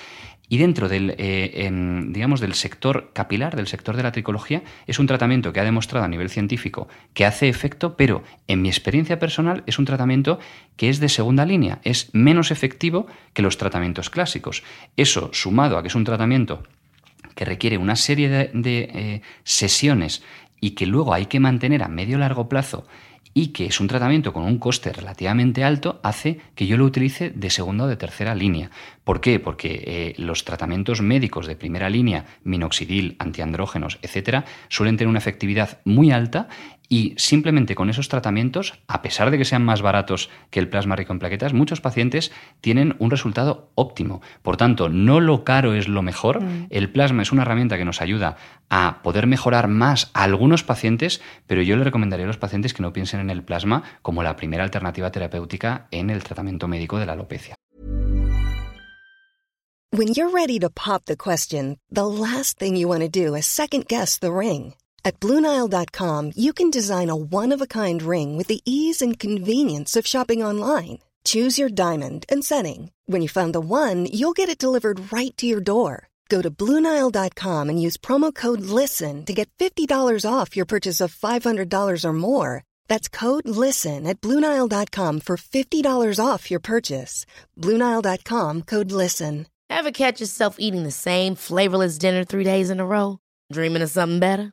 Y dentro del, eh, digamos, del sector capilar, del sector de la tricología, es un tratamiento que ha demostrado a nivel científico que hace efecto, pero en mi experiencia personal es un tratamiento que es de segunda línea, es menos efectivo que los tratamientos clásicos. Eso, sumado a que es un tratamiento que requiere una serie de, eh, sesiones y que luego hay que mantener a medio largo plazo y que es un tratamiento con un coste relativamente alto, hace que yo lo utilice de segunda o de tercera línea. ¿Por qué? Porque eh, los tratamientos médicos de primera línea, minoxidil, antiandrógenos, etcétera, suelen tener una efectividad muy alta y simplemente con esos tratamientos, a pesar de que sean más baratos que el plasma rico en plaquetas, muchos pacientes tienen un resultado óptimo. Por tanto, no lo caro es lo mejor. Mm. El plasma es una herramienta que nos ayuda a poder mejorar más a algunos pacientes, pero yo le recomendaría a los pacientes que no piensen en el plasma como la primera alternativa terapéutica en el tratamiento médico de la alopecia. When you're ready to pop the question, the last thing you want to do is second guess the ring. At Bluenile.com, you can design a one-of-a-kind ring with the ease and convenience of shopping online. Choose your diamond and setting. When you find the one, you'll get it delivered right to your door. Go to Bluenile.com and use promo code LISTEN to get $50 off your purchase of $500 or more. That's code LISTEN at Bluenile.com for $50 off your purchase. Bluenile.com code LISTEN. Ever catch yourself eating the same flavorless dinner three days in a row? Dreaming of something better?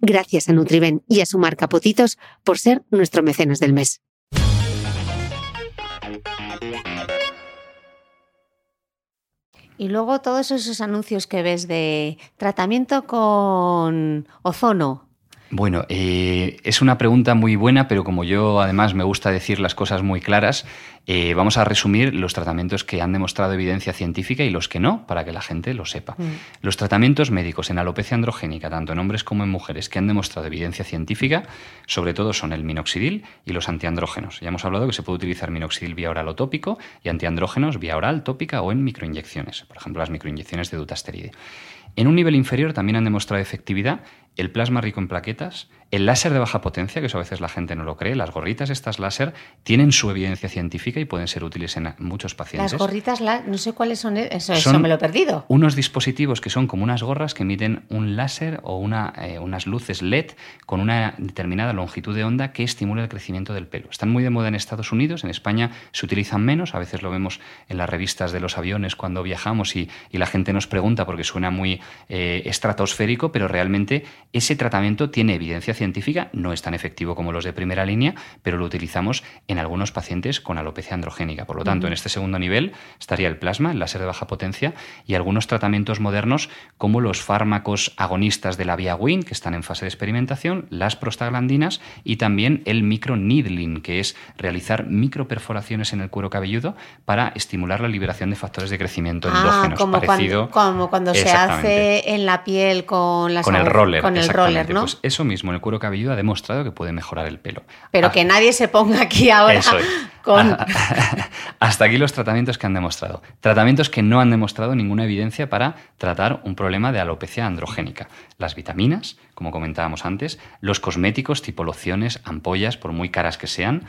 Gracias a Nutriben y a su marca Potitos por ser nuestro mecenas del mes. Y luego todos esos anuncios que ves de tratamiento con ozono, bueno, eh, es una pregunta muy buena, pero como yo además me gusta decir las cosas muy claras, eh, vamos a resumir los tratamientos que han demostrado evidencia científica y los que no, para que la gente lo sepa. Mm. Los tratamientos médicos en alopecia androgénica, tanto en hombres como en mujeres, que han demostrado evidencia científica, sobre todo son el minoxidil y los antiandrógenos. Ya hemos hablado que se puede utilizar minoxidil vía oral o tópico y antiandrógenos vía oral, tópica o en microinyecciones, por ejemplo las microinyecciones de dutasteride. En un nivel inferior también han demostrado efectividad el plasma rico en plaquetas, El láser de baja potencia, que eso a veces la gente no lo cree, las gorritas estas láser tienen su evidencia científica y pueden ser útiles en muchos pacientes. Las gorritas, no sé cuáles son, eso, eso me lo he perdido. Unos dispositivos que son como unas gorras que emiten un láser o una, eh, unas luces LED con una determinada longitud de onda que estimula el crecimiento del pelo. Están muy de moda en Estados Unidos, en España se utilizan menos, a veces lo vemos en las revistas de los aviones cuando viajamos y, la gente nos pregunta porque suena muy eh, estratosférico, pero realmente ese tratamiento tiene evidencia científica, no es tan efectivo como los de primera línea, pero lo utilizamos en algunos pacientes con alopecia androgénica. Por lo tanto, en este segundo nivel estaría el plasma, el láser de baja potencia y algunos tratamientos modernos como los fármacos agonistas de la vía WIN, que están en fase de experimentación, las prostaglandinas y también el microneedling, que es realizar microperforaciones en el cuero cabelludo para estimular la liberación de factores de crecimiento ah, endógenos. Como parecido, cuando, como cuando se hace en la piel con las Con el roller. Con el roller, ¿no? Pues eso mismo, el cuero cabelludo ha demostrado que puede mejorar el pelo. Pero que nadie se ponga aquí ahora con... Hasta aquí los tratamientos que han demostrado. Tratamientos que no han demostrado ninguna evidencia para tratar un problema de alopecia androgénica. Las vitaminas, como comentábamos antes, los cosméticos tipo lociones, ampollas, por muy caras que sean,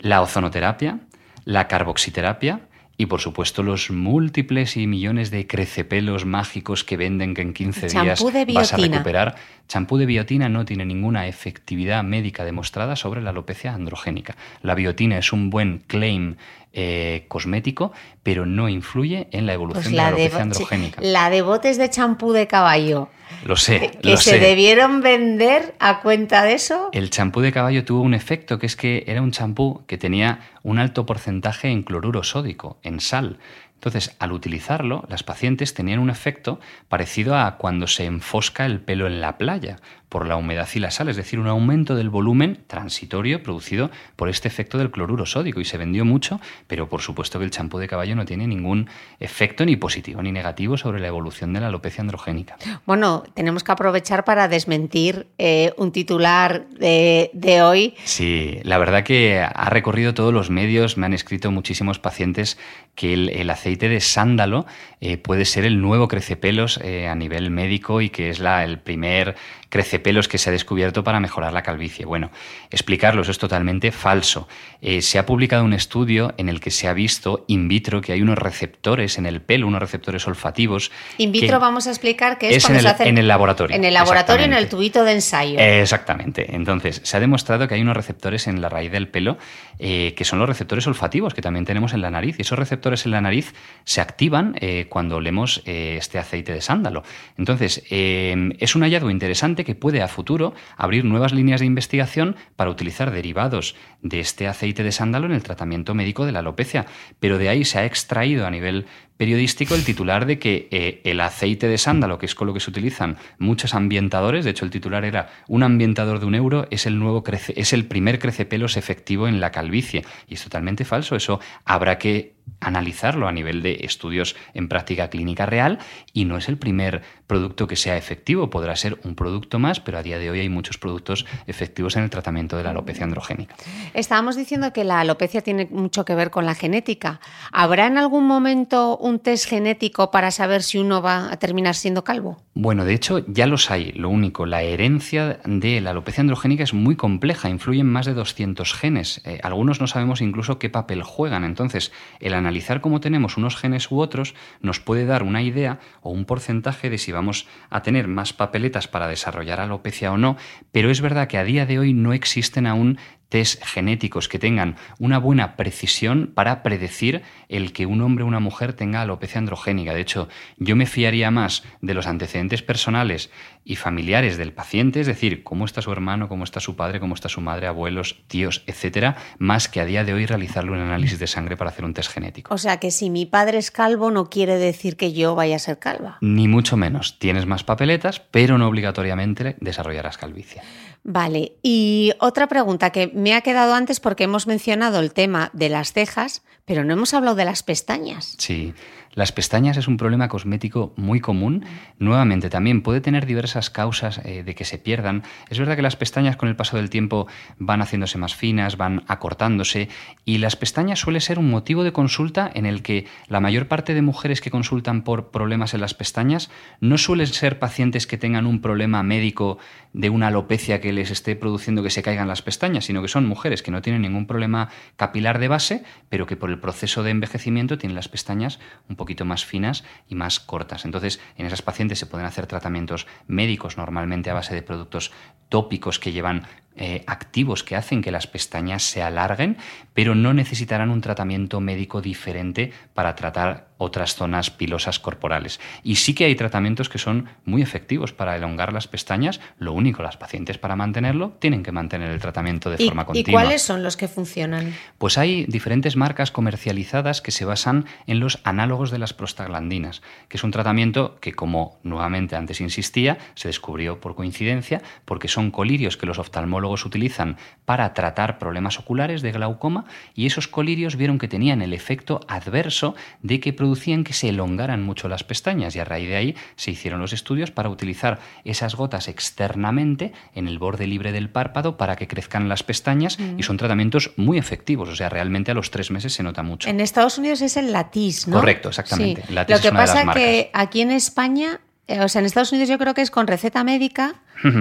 la ozonoterapia, la carboxiterapia, y por supuesto los múltiples y millones de crecepelos mágicos que venden que en 15 días vas a recuperar. Champú de biotina no tiene ninguna efectividad médica demostrada sobre la alopecia androgénica. La biotina es un buen claim eh, cosmético, pero no influye en la evolución pues de la alopecia androgénica. La de botes de champú de caballo. Lo sé. Que se debieron vender a cuenta de eso. El champú de caballo tuvo un efecto que es que era un champú que tenía un alto porcentaje en cloruro sódico, en sal. Entonces, al utilizarlo, las pacientes tenían un efecto parecido a cuando se enfosca el pelo en la playa por la humedad y la sal, es decir, un aumento del volumen transitorio producido por este efecto del cloruro sódico y se vendió mucho, pero por supuesto que el champú de caballo no tiene ningún efecto ni positivo ni negativo sobre la evolución de la alopecia androgénica. Bueno, tenemos que aprovechar para desmentir eh, un titular de, hoy. Sí, la verdad que ha recorrido todos los medios, me han escrito muchísimos pacientes que el, aceite de sándalo eh, puede ser el nuevo crecepelos eh, a nivel médico y que es la, el primer crecepelos que se ha descubierto para mejorar la calvicie. Bueno, explicarlos es totalmente falso. Eh, se ha publicado un estudio en el que se ha visto in vitro que hay unos receptores en el pelo, unos receptores olfativos. In vitro vamos a explicar que es, en, el, en el laboratorio. En el laboratorio, en el tubito de ensayo. exactamente. Entonces, se ha demostrado que hay unos receptores en la raíz del pelo eh, que son los receptores olfativos que también tenemos en la nariz. Y esos receptores en la nariz se activan eh, cuando olemos este aceite de sándalo. Entonces, es un hallazgo interesante que puede a futuro abrir nuevas líneas de investigación para utilizar derivados de este aceite de sándalo en el tratamiento médico de la alopecia. Pero de ahí se ha extraído a nivel periodístico el titular de que eh, el aceite de sándalo, que es con lo que se utilizan muchos ambientadores, de hecho el titular era un ambientador de un euro es el nuevo crece, es el primer crecepelos efectivo en la calvicie. Y es totalmente falso. Eso habrá que analizarlo a nivel de estudios en práctica clínica real y no es el primer producto que sea efectivo, podrá ser un producto más, pero a día de hoy hay muchos productos efectivos en el tratamiento de la alopecia androgénica. Estábamos diciendo que la alopecia tiene mucho que ver con la genética. ¿Habrá en algún momento un test genético para saber si uno va a terminar siendo calvo? Bueno, de hecho ya los hay. Lo único, la herencia de la alopecia androgénica es muy compleja, influyen más de 200 genes. Eh, algunos no sabemos incluso qué papel juegan. Entonces, el analizar cómo tenemos unos genes u otros nos puede dar una idea o un porcentaje de si vamos a tener más papeletas para desarrollar alopecia o no, pero es verdad que a día de hoy no existen aún test genéticos que tengan una buena precisión para predecir el que un hombre o una mujer tenga alopecia androgénica. De hecho, yo me fiaría más de los antecedentes personales y familiares del paciente, es decir, cómo está su hermano, cómo está su padre, cómo está su madre, abuelos, tíos, etcétera, más que a día de hoy realizarle un análisis de sangre para hacer un test genético. O sea que si mi padre es calvo no quiere decir que yo vaya a ser calva. Ni mucho menos. Tienes más papeletas, pero no obligatoriamente desarrollarás calvicie. Vale, y otra pregunta que me ha quedado antes porque hemos mencionado el tema de las cejas, pero no hemos hablado de las pestañas. Sí, Las pestañas es un problema cosmético muy común. Nuevamente, también puede tener diversas causas eh, de que se pierdan. Es verdad que las pestañas con el paso del tiempo van haciéndose más finas, van acortándose y las pestañas suele ser un motivo de consulta en el que la mayor parte de mujeres que consultan por problemas en las pestañas no suelen ser pacientes que tengan un problema médico de una alopecia que les esté produciendo que se caigan las pestañas, sino que son mujeres que no tienen ningún problema capilar de base, pero que por el proceso de envejecimiento tienen las pestañas un poquito más finas y más cortas. Entonces, en esas pacientes se pueden hacer tratamientos médicos normalmente a base de productos tópicos que llevan eh, activos que hacen que las pestañas se alarguen, pero no necesitarán un tratamiento médico diferente para tratar otras zonas pilosas corporales. Y sí que hay tratamientos que son muy efectivos para elongar las pestañas. Lo único, las pacientes para mantenerlo tienen que mantener el tratamiento de forma continua. ¿Y cuáles son los que funcionan? Pues hay diferentes marcas comercializadas que se basan en los análogos de las prostaglandinas, que es un tratamiento que, como nuevamente antes insistía, se descubrió por coincidencia, porque son colirios que los oftalmólogos utilizan para tratar problemas oculares de glaucoma y esos colirios vieron que tenían el efecto adverso de que producían que se elongaran mucho las pestañas y a raíz de ahí se hicieron los estudios para utilizar esas gotas externamente en el borde libre del párpado para que crezcan las pestañas y son tratamientos muy efectivos, o sea, realmente a los tres meses se nota mucho. En Estados Unidos es el Latís, ¿no? Correcto, exactamente. Lo que pasa es que aquí en España o sea, en Estados Unidos yo creo que es con receta médica.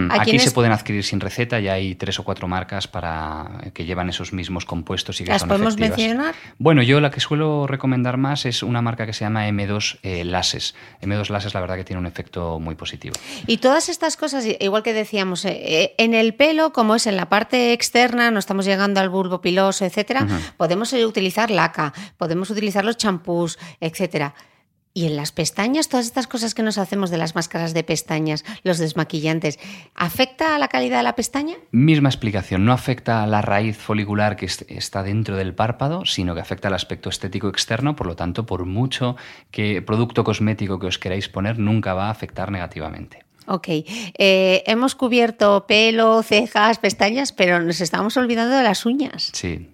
Aquí, se pueden adquirir sin receta y hay tres o cuatro marcas para que llevan esos mismos compuestos y que ¿Las podemos mencionar? Bueno, yo la que suelo recomendar más es una marca que se llama M2 eh, Lases. M2 Lases la verdad que tiene un efecto muy positivo. Y todas estas cosas, igual que decíamos, eh, en el pelo, como es en la parte externa, no estamos llegando al bulbo piloso, etcétera, podemos utilizar laca, podemos utilizar los champús, etcétera. Y en las pestañas, todas estas cosas que nos hacemos de las máscaras de pestañas, los desmaquillantes, ¿afecta a la calidad de la pestaña? Misma explicación, no afecta a la raíz folicular que está dentro del párpado, sino que afecta al aspecto estético externo, por lo tanto, por mucho que producto cosmético que os queráis poner, nunca va a afectar negativamente. Ok, eh, hemos cubierto pelo, cejas, pestañas, pero nos estamos olvidando de las uñas. Sí,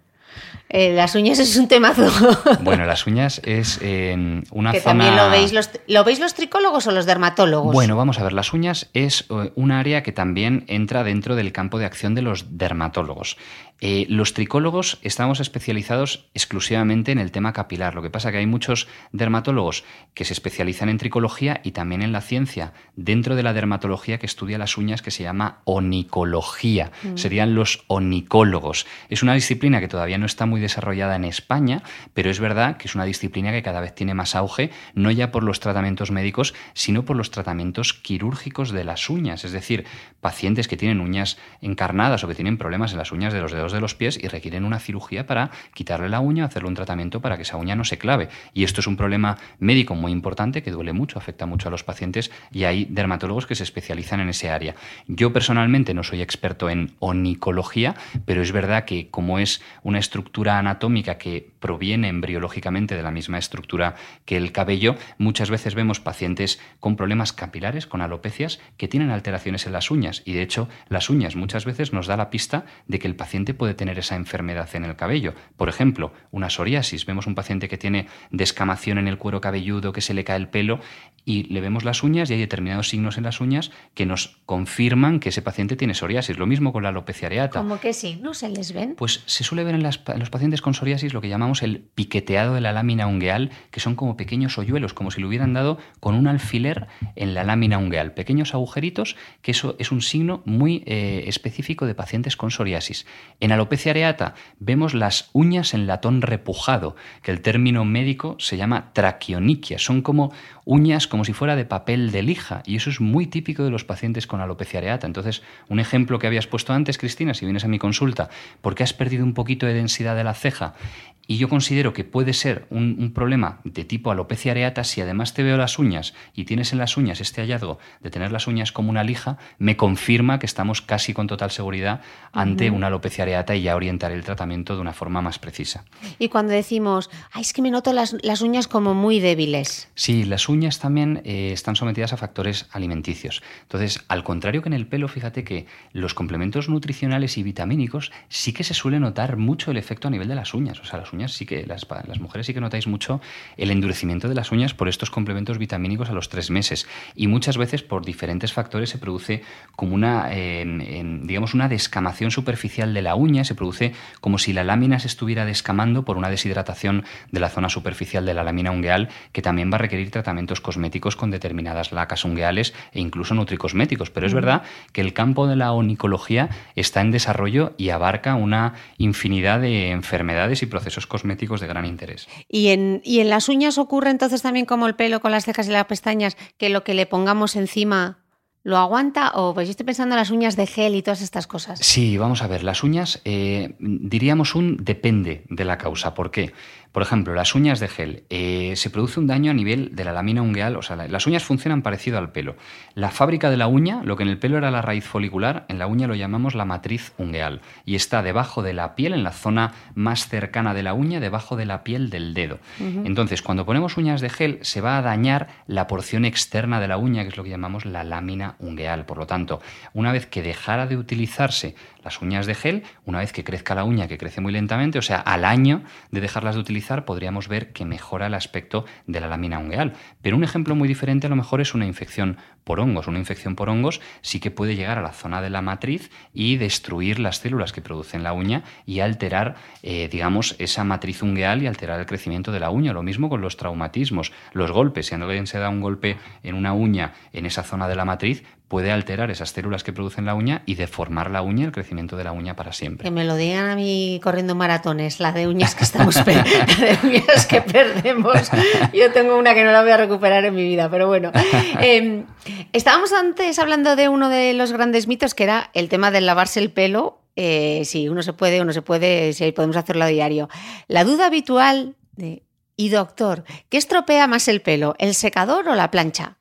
eh, las uñas es un temazo. Bueno, las uñas es en una que zona... También lo veis, los, ¿Lo veis los tricólogos o los dermatólogos? Bueno, vamos a ver, las uñas es eh, un área que también entra dentro del campo de acción de los dermatólogos. Eh, los tricólogos estamos especializados exclusivamente en el tema capilar. Lo que pasa es que hay muchos dermatólogos que se especializan en tricología y también en la ciencia dentro de la dermatología que estudia las uñas que se llama onicología. Mm. Serían los onicólogos. Es una disciplina que todavía no está muy desarrollada en España, pero es verdad que es una disciplina que cada vez tiene más auge, no ya por los tratamientos médicos, sino por los tratamientos quirúrgicos de las uñas. Es decir, pacientes que tienen uñas encarnadas o que tienen problemas en las uñas de los dedos de los pies y requieren una cirugía para quitarle la uña, hacerle un tratamiento para que esa uña no se clave. Y esto es un problema médico muy importante que duele mucho, afecta mucho a los pacientes y hay dermatólogos que se especializan en ese área. Yo personalmente no soy experto en onicología, pero es verdad que como es una estructura anatómica que proviene embriológicamente de la misma estructura que el cabello, muchas veces vemos pacientes con problemas capilares, con alopecias, que tienen alteraciones en las uñas. Y de hecho, las uñas muchas veces nos da la pista de que el paciente puede tener esa enfermedad en el cabello. Por ejemplo, una psoriasis. Vemos un paciente que tiene descamación en el cuero cabelludo, que se le cae el pelo y le vemos las uñas y hay determinados signos en las uñas que nos confirman que ese paciente tiene psoriasis. Lo mismo con la alopecia areata. ¿Cómo que sí? ¿No se les ven? Pues se suele ver en, los pacientes con psoriasis lo que llamamos el piqueteado de la lámina ungueal, que son como pequeños hoyuelos, como si lo hubieran dado con un alfiler en la lámina ungueal. Pequeños agujeritos, que eso es un signo muy eh, específico de pacientes con psoriasis. En alopecia areata vemos las uñas en latón repujado, que el término médico se llama traquioniquia. Son como uñas como si fuera de papel de lija, y eso es muy típico de los pacientes con alopecia areata. Entonces, un ejemplo que habías puesto antes, Cristina, si vienes a mi consulta, porque has perdido un poquito de densidad de la ceja y yo considero que puede ser un, problema de tipo alopecia areata si además te veo las uñas y tienes en las uñas este hallazgo de tener las uñas como una lija, me confirma que estamos casi con total seguridad ante una alopecia areata y ya orientaré el tratamiento de una forma más precisa. Y cuando decimos, Ay, es que me noto las, las uñas como muy débiles. Sí, las uñas uñas también eh, están sometidas a factores alimenticios. Entonces, al contrario que en el pelo, fíjate que los complementos nutricionales y vitamínicos sí que se suele notar mucho el efecto a nivel de las uñas. O sea, las uñas sí que, las, las mujeres sí que notáis mucho el endurecimiento de las uñas por estos complementos vitamínicos a los tres meses. Y muchas veces por diferentes factores se produce como una, digamos, una descamación superficial de la uña, se produce como si la lámina se estuviera descamando por una deshidratación de la zona superficial de la lámina ungueal, que también va a requerir tratamientos cosméticos con determinadas lacas ungueales e incluso nutricosméticos. Pero es verdad que el campo de la onicología está en desarrollo y abarca una infinidad de enfermedades y procesos cosméticos de gran interés. ¿Y en, y en las uñas ocurre entonces también como el pelo con las cejas y las pestañas, que lo que le pongamos encima ¿Lo aguanta o pues yo estoy pensando en las uñas de gel y todas estas cosas? Sí, vamos a ver, las uñas eh, diríamos un depende de la causa. ¿Por qué? Por ejemplo, las uñas de gel. Eh, se produce un daño a nivel de la lámina ungueal, o sea, las uñas funcionan parecido al pelo. La fábrica de la uña, lo que en el pelo era la raíz folicular, en la uña lo llamamos la matriz ungueal y está debajo de la piel, en la zona más cercana de la uña, debajo de la piel del dedo. Entonces, cuando ponemos uñas de gel, se va a dañar la porción externa de la uña, que es lo que llamamos la lámina ungueal. Por lo tanto, una vez que dejara de utilizarse las uñas de gel, una vez que crezca la uña, que crece muy lentamente, o sea, al año de dejarlas de utilizar, podríamos ver que mejora el aspecto de la lámina ungueal. Pero un ejemplo muy diferente a lo mejor es una infección por hongos. Una infección por hongos sí que puede llegar a la zona de la matriz y destruir las células que producen la uña y alterar, eh, digamos, esa matriz ungueal y alterar el crecimiento de la uña. Lo mismo con los traumatismos, los golpes. Si alguien se da un golpe en una uña en esa zona de la matriz, puede alterar esas células que producen la uña y deformar la uña, el crecimiento de la uña para siempre. Que me lo digan a mí corriendo maratones, la de uñas que estamos de uñas que perdemos. Yo tengo una que no la voy a recuperar en mi vida, pero bueno. Em, estábamos antes hablando de uno de los grandes mitos que era el tema del lavarse el pelo. Eh, si uno se puede, uno se puede, si podemos hacerlo a diario. La duda habitual de, y doctor, ¿qué estropea más el pelo, el secador o la plancha?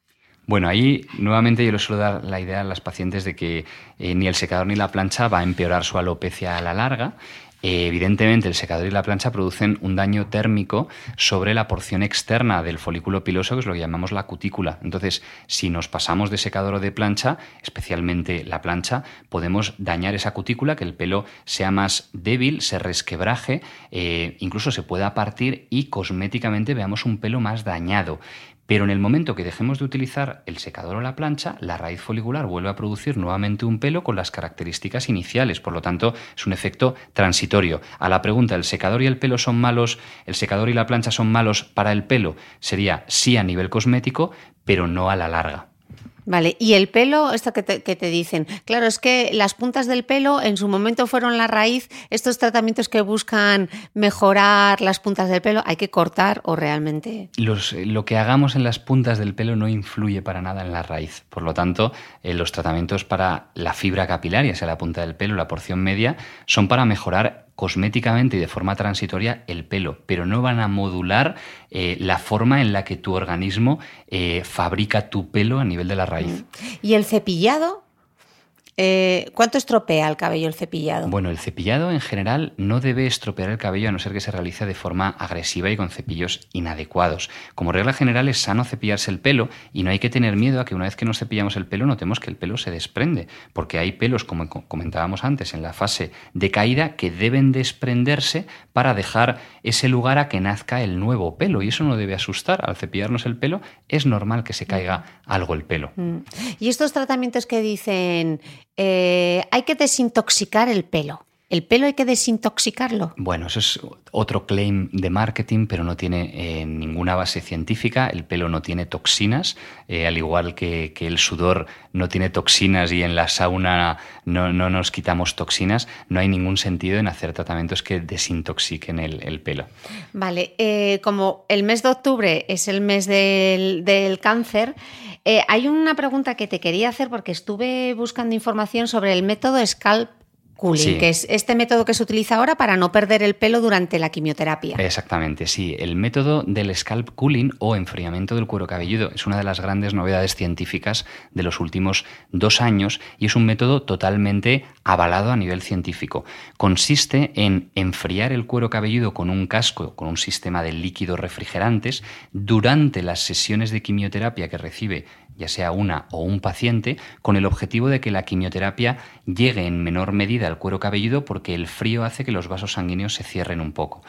Bueno, ahí nuevamente yo les suelo dar la idea a las pacientes de que eh, ni el secador ni la plancha va a empeorar su alopecia a la larga. Eh, evidentemente, el secador y la plancha producen un daño térmico sobre la porción externa del folículo piloso, que es lo que llamamos la cutícula. Entonces, si nos pasamos de secador o de plancha, especialmente la plancha, podemos dañar esa cutícula, que el pelo sea más débil, se resquebraje, eh, incluso se pueda partir y cosméticamente veamos un pelo más dañado. Pero en el momento que dejemos de utilizar el secador o la plancha, la raíz folicular vuelve a producir nuevamente un pelo con las características iniciales. Por lo tanto, es un efecto transitorio. A la pregunta, ¿el secador y el pelo son malos? ¿El secador y la plancha son malos para el pelo? Sería sí a nivel cosmético, pero no a la larga. Vale, y el pelo, esto que te, dicen, claro, es que las puntas del pelo en su momento fueron la raíz, estos tratamientos que buscan mejorar las puntas del pelo, hay que cortar o realmente... lo que hagamos en las puntas del pelo no influye para nada en la raíz, por lo tanto, eh, los tratamientos para la fibra capilar, ya sea la punta del pelo, la porción media, son para mejorar cosméticamente y de forma transitoria el pelo, pero no van a modular eh, la forma en la que tu organismo eh, fabrica tu pelo a nivel de la raíz. ¿Y el cepillado? Eh, ¿Cuánto estropea el cabello el cepillado? Bueno, el cepillado en general no debe estropear el cabello a no ser que se realice de forma agresiva y con cepillos inadecuados. Como regla general es sano cepillarse el pelo y no hay que tener miedo a que una vez que nos cepillamos el pelo notemos que el pelo se desprende, porque hay pelos, como comentábamos antes, en la fase de caída que deben desprenderse para dejar ese lugar a que nazca el nuevo pelo y eso no debe asustar. Al cepillarnos el pelo es normal que se caiga algo el pelo. Mm. Y estos tratamientos que dicen eh, hay que desintoxicar el pelo. ¿El pelo hay que desintoxicarlo? Bueno, eso es otro claim de marketing, pero no tiene eh, ninguna base científica. El pelo no tiene toxinas, eh, al igual que, el sudor no tiene toxinas y en la sauna no, nos quitamos toxinas. No hay ningún sentido en hacer tratamientos que desintoxiquen el, pelo. Vale, como el mes de octubre es el mes del, del cáncer, hay una pregunta que te quería hacer porque estuve buscando información sobre el método Scalp cooling, que es este método que se utiliza ahora para no perder el pelo durante la quimioterapia. Exactamente, sí. El método del scalp cooling o enfriamiento del cuero cabelludo es una de las grandes novedades científicas de los últimos dos años y es un método totalmente avalado a nivel científico. Consiste en enfriar el cuero cabelludo con un casco, con un sistema de líquidos refrigerantes durante las sesiones de quimioterapia que recibe ya sea una o un paciente, con el objetivo de que la quimioterapia llegue en menor medida al cuero cabelludo porque el frío hace que los vasos sanguíneos se cierren un poco.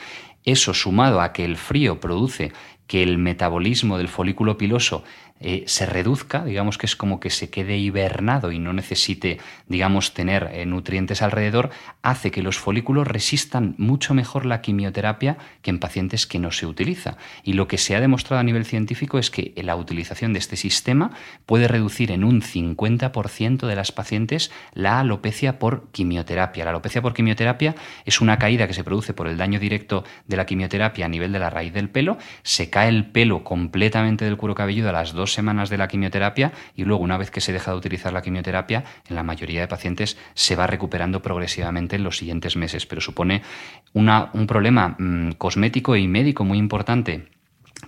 Eso sumado a que el frío produce que el metabolismo del folículo piloso eh, se reduzca, digamos que es como que se quede hibernado y no necesite, digamos, tener eh, nutrientes alrededor, hace que los folículos resistan mucho mejor la quimioterapia que en pacientes que no se utiliza. Y lo que se ha demostrado a nivel científico es que la utilización de este sistema puede reducir en un 50% de las pacientes la alopecia por quimioterapia. La alopecia por quimioterapia es una caída que se produce por el daño directo de la quimioterapia a nivel de la raíz del pelo, se cae el pelo completamente del cuero cabelludo a las dos semanas de la quimioterapia y luego una vez que se deja de utilizar la quimioterapia, en la mayoría de pacientes se va recuperando progresivamente en los siguientes meses, pero supone una, un problema mm, cosmético y médico muy importante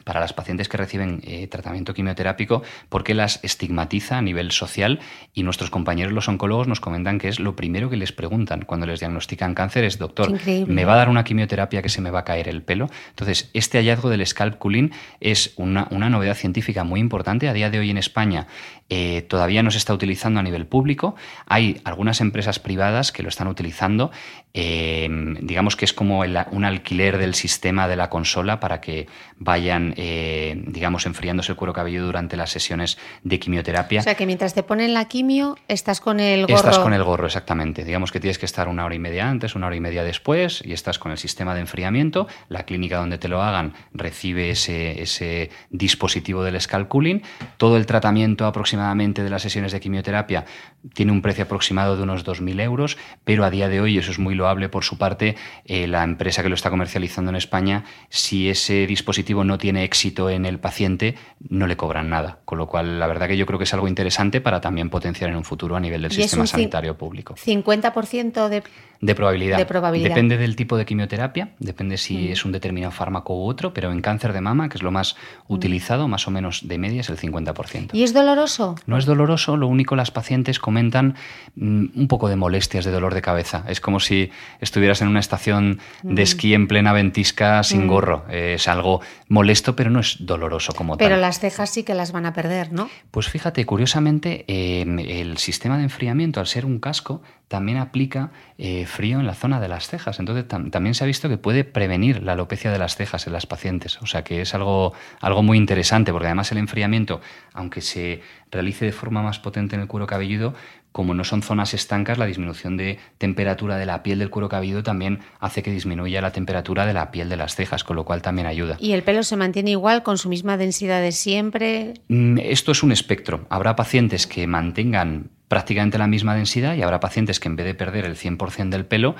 para las pacientes que reciben eh, tratamiento quimioterápico porque las estigmatiza a nivel social y nuestros compañeros los oncólogos nos comentan que es lo primero que les preguntan cuando les diagnostican cáncer es doctor, ¿me va a dar una quimioterapia que se me va a caer el pelo? Entonces, este hallazgo del scalp cooling es una, una novedad científica muy importante. A día de hoy en España eh, todavía no se está utilizando a nivel público. Hay algunas empresas privadas que lo están utilizando. Eh, digamos que es como un alquiler del sistema de la consola para que vayan, eh, digamos, enfriándose el cuero cabelludo durante las sesiones de quimioterapia. O sea, que mientras te ponen la quimio, estás con el gorro. Estás con el gorro, exactamente. Digamos que tienes que estar una hora y media antes, una hora y media después, y estás con el sistema de enfriamiento. La clínica donde te lo hagan recibe ese, ese dispositivo del scalp cooling. Todo el tratamiento aproximadamente de las sesiones de quimioterapia tiene un precio aproximado de unos 2.000 euros, pero a día de hoy, eso es muy loable por su parte, eh, la empresa que lo está comercializando en España, si ese dispositivo no tiene éxito en el paciente, no le cobran nada. Con lo cual, la verdad que yo creo que es algo interesante para también potenciar en un futuro a nivel del sistema sanitario público. 50% de de probabilidad. Depende del tipo de quimioterapia, depende si mm. es un determinado fármaco u otro, pero en cáncer de mama, que es lo más mm. utilizado, más o menos de media es el 50%. ¿Y es doloroso? No es doloroso, lo único las pacientes comentan mm, un poco de molestias, de dolor de cabeza. Es como si estuvieras en una estación de esquí en plena ventisca sin gorro. Es algo molesto, pero no es doloroso como tal. Pero las cejas sí que las van a perder, ¿no? Pues fíjate, curiosamente, eh, el sistema de enfriamiento, al ser un casco, también aplica eh, frío en la zona de las cejas. Entonces también se ha visto que puede prevenir la alopecia de las cejas en las pacientes. O sea que es algo, algo muy interesante porque además el enfriamiento, aunque se realice de forma más potente en el cuero cabelludo, como no son zonas estancas, la disminución de temperatura de la piel del cuero cabelludo también hace que disminuya la temperatura de la piel de las cejas, con lo cual también ayuda. ¿Y el pelo se mantiene igual con su misma densidad de siempre? Mm, esto es un espectro. Habrá pacientes que mantengan prácticamente la misma densidad y habrá pacientes que en vez de perder el 100% del pelo,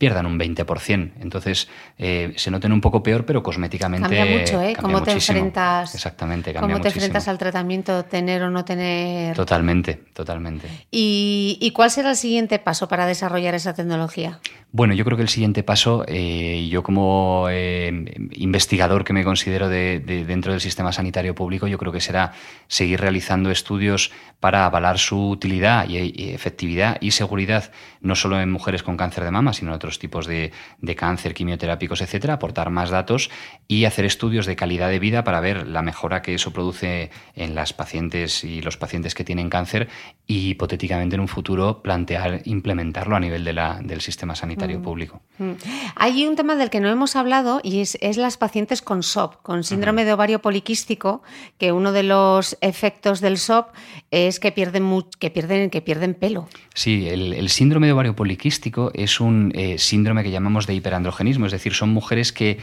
pierdan un 20%. Entonces, eh, se noten un poco peor, pero cosméticamente. Cambia mucho, ¿eh? ¿Cómo te enfrentas? Exactamente, cambia ¿Cómo te enfrentas al tratamiento, tener o no tener? Totalmente, totalmente. ¿Y, cuál será el siguiente paso para desarrollar esa tecnología? Bueno, yo creo que el siguiente paso, eh, yo como eh, investigador que me considero de, dentro del sistema sanitario público, yo creo que será seguir realizando estudios para avalar su utilidad y, y efectividad y seguridad, no solo en mujeres con cáncer de mama, sino en otros tipos de, cáncer, quimioterápicos, etcétera, aportar más datos y hacer estudios de calidad de vida para ver la mejora que eso produce en las pacientes y los pacientes que tienen cáncer y hipotéticamente en un futuro plantear implementarlo a nivel de la, del sistema sanitario mm. público. Mm. Hay un tema del que no hemos hablado y es, las pacientes con SOP, con síndrome de ovario poliquístico, que uno de los efectos del SOP es que pierden, que pierden, que pierden pelo. Sí, el, síndrome de ovario poliquístico es un eh, síndrome que llamamos de hiperandrogenismo, es decir, son mujeres que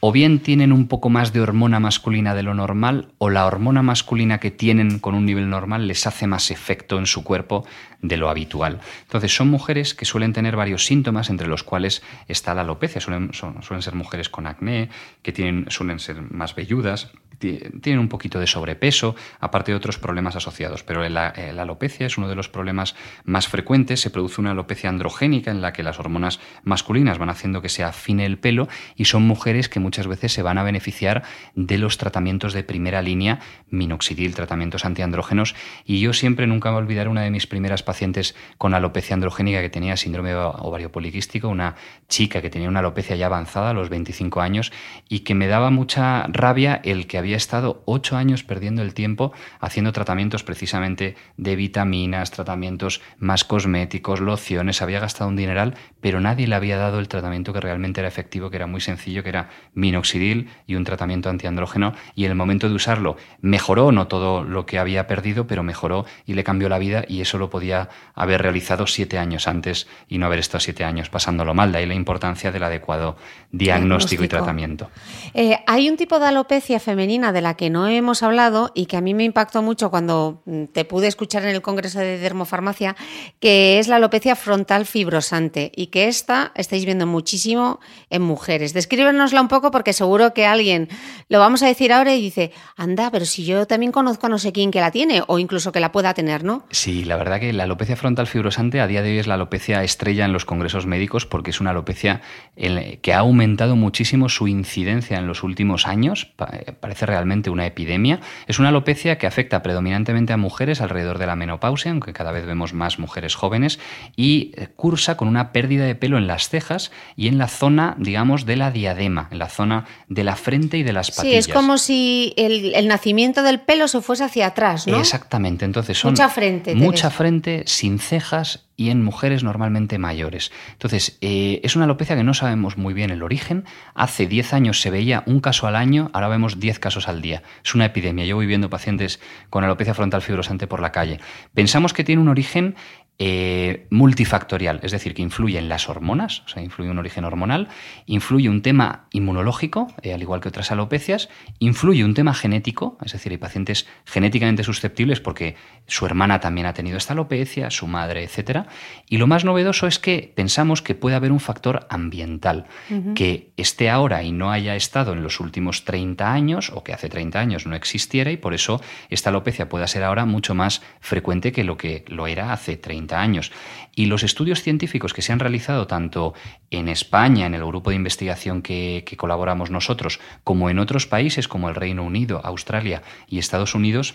o bien tienen un poco más de hormona masculina de lo normal o la hormona masculina que tienen con un nivel normal les hace más efecto en su cuerpo de lo habitual. Entonces son mujeres que suelen tener varios síntomas entre los cuales está la alopecia. Suelen, suelen ser mujeres con acné, que tienen, suelen ser más velludas, tienen un poquito de sobrepeso, aparte de otros problemas asociados. Pero la, eh, la, alopecia es uno de los problemas más frecuentes. Se produce una alopecia androgénica en la que las hormonas masculinas van haciendo que se afine el pelo y son mujeres que muchas veces se van a beneficiar de los tratamientos de primera línea, minoxidil, tratamientos antiandrógenos. Y yo siempre nunca me voy a olvidar una de mis primeras pacientes con alopecia androgénica que tenía síndrome ovario poliquístico, una chica que tenía una alopecia ya avanzada a los 25 años y que me daba mucha rabia el que había había estado ocho años perdiendo el tiempo haciendo tratamientos precisamente de vitaminas, tratamientos más cosméticos, lociones, había gastado un dineral, pero nadie le había dado el tratamiento que realmente era efectivo, que era muy sencillo, que era minoxidil y un tratamiento antiandrógeno, y el momento de usarlo mejoró, no todo lo que había perdido, pero mejoró y le cambió la vida, y eso lo podía haber realizado siete años antes y no haber estado siete años pasándolo mal, de ahí la importancia del adecuado diagnóstico, y tratamiento. Eh, hay un tipo de alopecia femenina de la que no hemos hablado y que a mí me impactó mucho cuando mm, te pude escuchar en el Congreso de Dermofarmacia, que es la alopecia frontal fibrosante y que esta estáis viendo muchísimo en mujeres. Descríbenosla un poco porque seguro que alguien lo vamos a decir ahora y dice, anda, pero si yo también conozco a no sé quién que la tiene o incluso que la pueda tener, ¿no? Sí, la verdad que la alopecia frontal fibrosante a día de hoy es la alopecia estrella en los congresos médicos porque es una alopecia que ha aumentado muchísimo su incidencia en los últimos años. Eh, parece realmente una epidemia. Es una alopecia que afecta predominantemente a mujeres alrededor de la menopausia, aunque cada vez vemos más mujeres jóvenes, y eh, cursa con una pérdida de pelo en las cejas y en la zona, digamos, de la diadema, en la zona de la frente y de las patillas. Sí, es como si el, nacimiento del pelo se fuese hacia atrás, ¿no? Exactamente, entonces son... Mucha frente. Mucha frente, sin cejas y en mujeres normalmente mayores. Entonces, eh, es una alopecia que no sabemos muy bien el origen. Hace 10 años se veía un caso al año, ahora vemos 10 casos al día. Es una epidemia. Yo voy viendo pacientes con alopecia frontal fibrosante por la calle. Pensamos que tiene un origen eh, multifactorial, es decir, que influye en las hormonas, o sea, influye un origen hormonal, influye un tema inmunológico, eh, al igual que otras alopecias, influye un tema genético, es decir, hay pacientes genéticamente susceptibles porque su hermana también ha tenido esta alopecia, su madre, etc. Y lo más novedoso es que pensamos que puede haber un factor ambiental, que esté ahora y no haya estado en los últimos 30 años, o que hace 30 años no existiera, y por eso esta alopecia pueda ser ahora mucho más frecuente que lo que lo era hace 30 años. Y los estudios científicos que se han realizado tanto en España, en el grupo de investigación que, que colaboramos nosotros, como en otros países como el Reino Unido, Australia y Estados Unidos,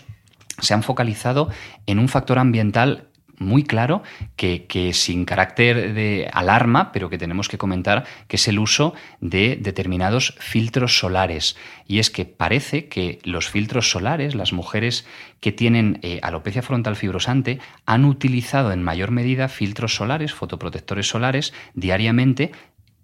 se han focalizado en un factor ambiental muy claro que, sin carácter de alarma, pero que tenemos que comentar, que es el uso de determinados filtros solares. Y es que parece que los filtros solares, las mujeres que tienen eh, alopecia frontal fibrosante, han utilizado en mayor medida filtros solares, fotoprotectores solares, diariamente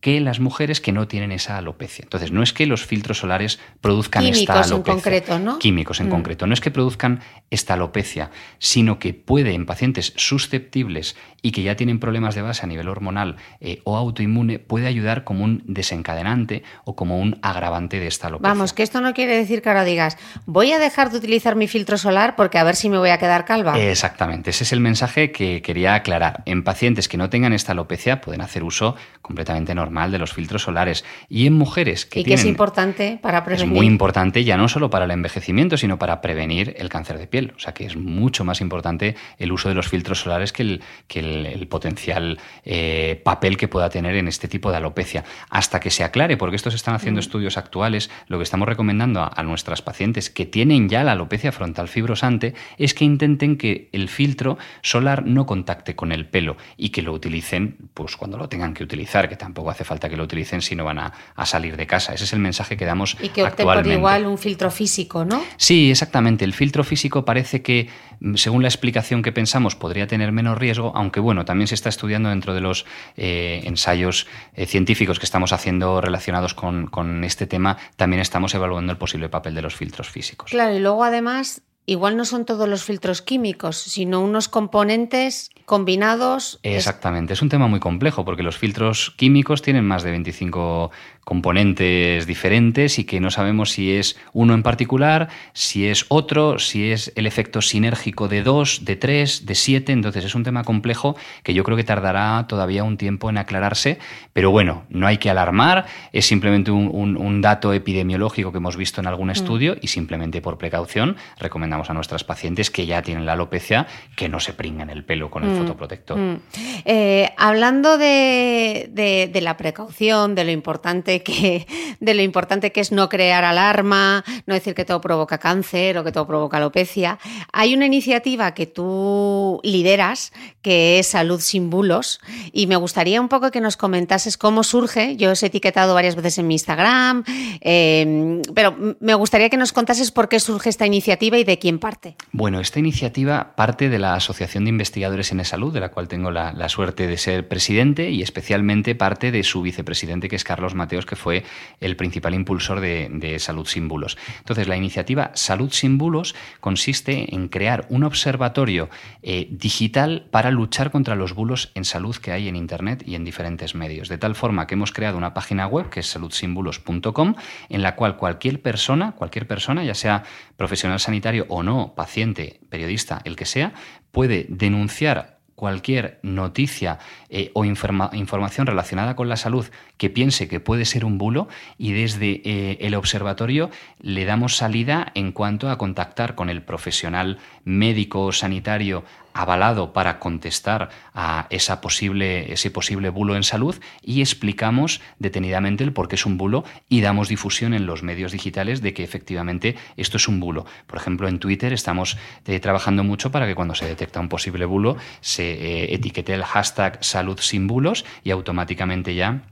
que las mujeres que no tienen esa alopecia. Entonces, no es que los filtros solares produzcan esta alopecia. en concreto, ¿no? Químicos en mm. concreto. No es que produzcan esta alopecia, sino que puede en pacientes susceptibles y que ya tienen problemas de base a nivel hormonal eh, o autoinmune, puede ayudar como un desencadenante o como un agravante de esta alopecia. Vamos, que esto no quiere decir que ahora digas, voy a dejar de utilizar mi filtro solar porque a ver si me voy a quedar calva. Exactamente, ese es el mensaje que quería aclarar. En pacientes que no tengan esta alopecia pueden hacer uso completamente normal de los filtros solares. Y en mujeres que y que es importante para prevenir. Es muy importante ya no solo para el envejecimiento, sino para prevenir el cáncer de piel. O sea que es mucho más importante el uso de los filtros solares que el, que el, potencial eh, papel que pueda tener en este tipo de alopecia. Hasta que se aclare, porque estos están haciendo mm. estudios actuales, lo que estamos recomendando a, a nuestras pacientes que tienen ya la alopecia frontal fibrosante es que intenten que el filtro solar no contacte con el pelo y que lo utilicen pues cuando lo tengan que utilizar, que tampoco hace falta que lo utilicen si no van a, salir de casa. Ese es el mensaje que damos Y que opten por igual un filtro físico, ¿no? Sí, exactamente. El filtro físico parece que, mm, según la explicación que pensamos, podría tener menos riesgo, aunque bueno, también se está estudiando dentro de los eh, ensayos eh, científicos que estamos haciendo relacionados con, con este tema, también estamos evaluando el posible papel de los filtros físicos. Claro, y luego además igual no son todos los filtros químicos, sino unos componentes combinados. Exactamente, es un tema muy complejo porque los filtros químicos tienen más de 25 componentes diferentes y que no sabemos si es uno en particular, si es otro, si es el efecto sinérgico de dos, de tres, de siete. Entonces es un tema complejo que yo creo que tardará todavía un tiempo en aclararse. Pero bueno, no hay que alarmar, es simplemente un, dato epidemiológico que hemos visto en algún mm. estudio y simplemente por precaución recomendamos a nuestras pacientes que ya tienen la alopecia que no se pringan el pelo con el mm. fotoprotector. Mm. Eh, hablando de, de la precaución, de lo importante que, de lo importante que es no crear alarma, no decir que todo provoca cáncer o que todo provoca alopecia. Hay una iniciativa que tú lideras que es Salud sin bulos y me gustaría un poco que nos comentases cómo surge. Yo os he etiquetado varias veces en mi Instagram, em, pero me gustaría que nos contases por qué surge esta iniciativa y de quién parte. Bueno, esta iniciativa parte de la Asociación de Investigadores en Salud, de la cual tengo la, la suerte de ser presidente y especialmente parte de su vicepresidente, que es Carlos Que fue el principal impulsor de, Salud sin bulos. Entonces, la iniciativa Salud sin bulos consiste en crear un observatorio eh, digital para luchar contra los bulos en salud que hay en Internet y en diferentes medios. De tal forma que hemos creado una página web que es saludsinbulos.com en la cual cualquier persona, cualquier persona, ya sea profesional sanitario o no, paciente, periodista, el que sea, puede denunciar cualquier noticia eh, o información relacionada con la salud que piense que puede ser un bulo y desde eh, el observatorio le damos salida en cuanto a contactar con el profesional médico o sanitario avalado para contestar a esa posible, ese posible bulo en salud y explicamos detenidamente el por qué es un bulo y damos difusión en los medios digitales de que efectivamente esto es un bulo. Por ejemplo, en Twitter estamos eh, trabajando mucho para que cuando se detecta un posible bulo se eh, etiquete el hashtag salud sin bulos y automáticamente ya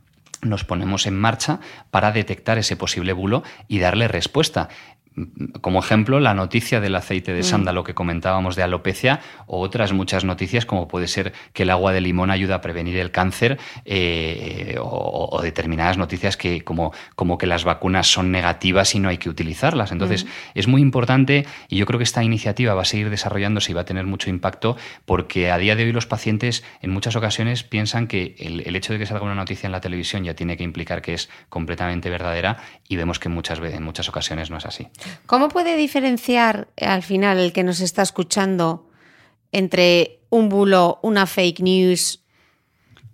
nos ponemos en marcha para detectar ese posible bulo y darle respuesta como ejemplo, la noticia del aceite de mm. sándalo que comentábamos de alopecia o otras muchas noticias como puede ser que el agua de limón ayuda a prevenir el cáncer eh, o, determinadas noticias que como, como que las vacunas son negativas y no hay que utilizarlas. Entonces, mm. es muy importante y yo creo que esta iniciativa va a seguir desarrollándose y va a tener mucho impacto porque a día de hoy los pacientes en muchas ocasiones piensan que el, el hecho de que salga una noticia en la televisión ya tiene que implicar que es completamente verdadera y vemos que muchas, en muchas ocasiones no es así. ¿Cómo puede diferenciar al final el que nos está escuchando entre un bulo, una fake news,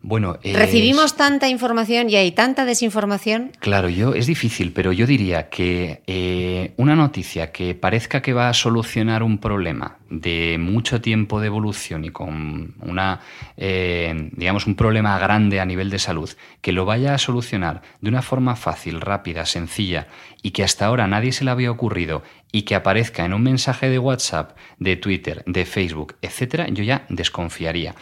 bueno, recibimos tanta información y hay tanta desinformación. Claro, yo es difícil, pero yo diría que eh, una noticia que parezca que va a solucionar un problema de mucho tiempo de evolución y con una, eh, digamos, un problema grande a nivel de salud, que lo vaya a solucionar de una forma fácil, rápida, sencilla y que hasta ahora nadie se le había ocurrido y que aparezca en un mensaje de WhatsApp, de Twitter, de Facebook, etcétera, yo ya desconfiaría.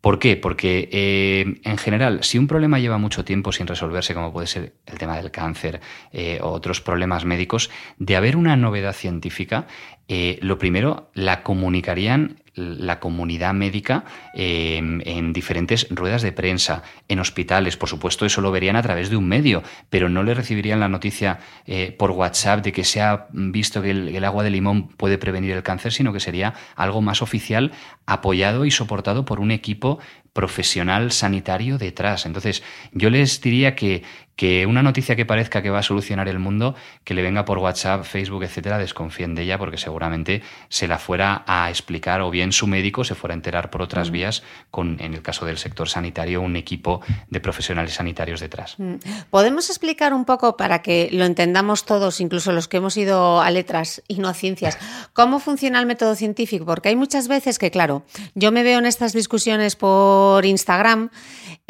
¿Por qué? Porque eh, en general, si un problema lleva mucho tiempo sin resolverse, como puede ser el tema del cáncer eh, o otros problemas médicos, de haber una novedad científica, eh, lo primero la comunicarían la comunidad médica em, en diferentes ruedas de prensa, en hospitales, por supuesto, eso lo verían a través de un medio, pero no le recibirían la noticia eh, por WhatsApp de que se ha visto que el, agua de limón puede prevenir el cáncer, sino que sería algo más oficial, apoyado y soportado por un equipo profesional sanitario detrás. Entonces, yo les diría que, que una noticia que parezca que va a solucionar el mundo, que le venga por WhatsApp, Facebook, etcétera, desconfíen de ella porque seguramente se la fuera a explicar o bien su médico se fuera a enterar por otras mm. vías con, en el caso del sector sanitario, un equipo de profesionales sanitarios detrás. Mm. ¿Podemos explicar un poco para que lo entendamos todos, incluso los que hemos ido a letras y no a ciencias, cómo funciona el método científico? Porque hay muchas veces que, claro, yo me veo en estas discusiones por Instagram.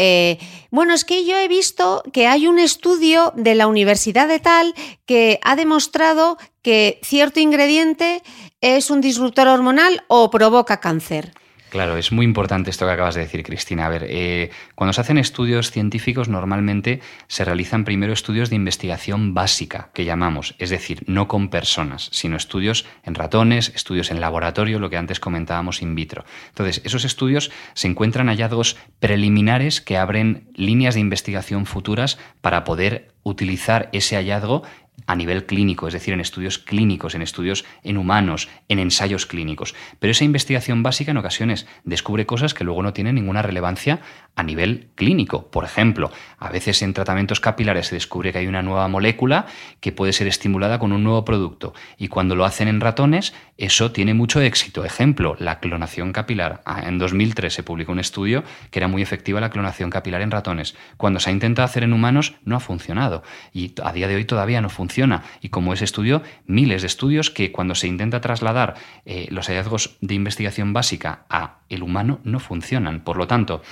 Eh, bueno, es que yo he visto que hay un estudio de la Universidad de Tal que ha demostrado que cierto ingrediente es un disruptor hormonal o provoca cáncer. Claro, es muy importante esto que acabas de decir, Cristina. A ver, eh, cuando se hacen estudios científicos, normalmente se realizan primero estudios de investigación básica, que llamamos, es decir, no con personas, sino estudios en ratones, estudios en laboratorio, lo que antes comentábamos in vitro. Entonces, esos estudios se encuentran hallazgos preliminares que abren líneas de investigación futuras para poder utilizar ese hallazgo a nivel clínico, es decir, en estudios clínicos, en estudios en humanos, en ensayos clínicos. Pero esa investigación básica en ocasiones descubre cosas que luego no tienen ninguna relevancia a nivel clínico. Por ejemplo, a veces en tratamientos capilares se descubre que hay una nueva molécula que puede ser estimulada con un nuevo producto y cuando lo hacen en ratones, eso tiene mucho éxito. Ejemplo, la clonación capilar. Ah, en 2003 se publicó un estudio que era muy efectiva la clonación capilar en ratones. Cuando se ha intentado hacer en humanos no ha funcionado y a día de hoy todavía no funciona. Y como ese estudio, miles de estudios que cuando se intenta trasladar eh, los hallazgos de investigación básica a el humano no funcionan. Por lo tanto,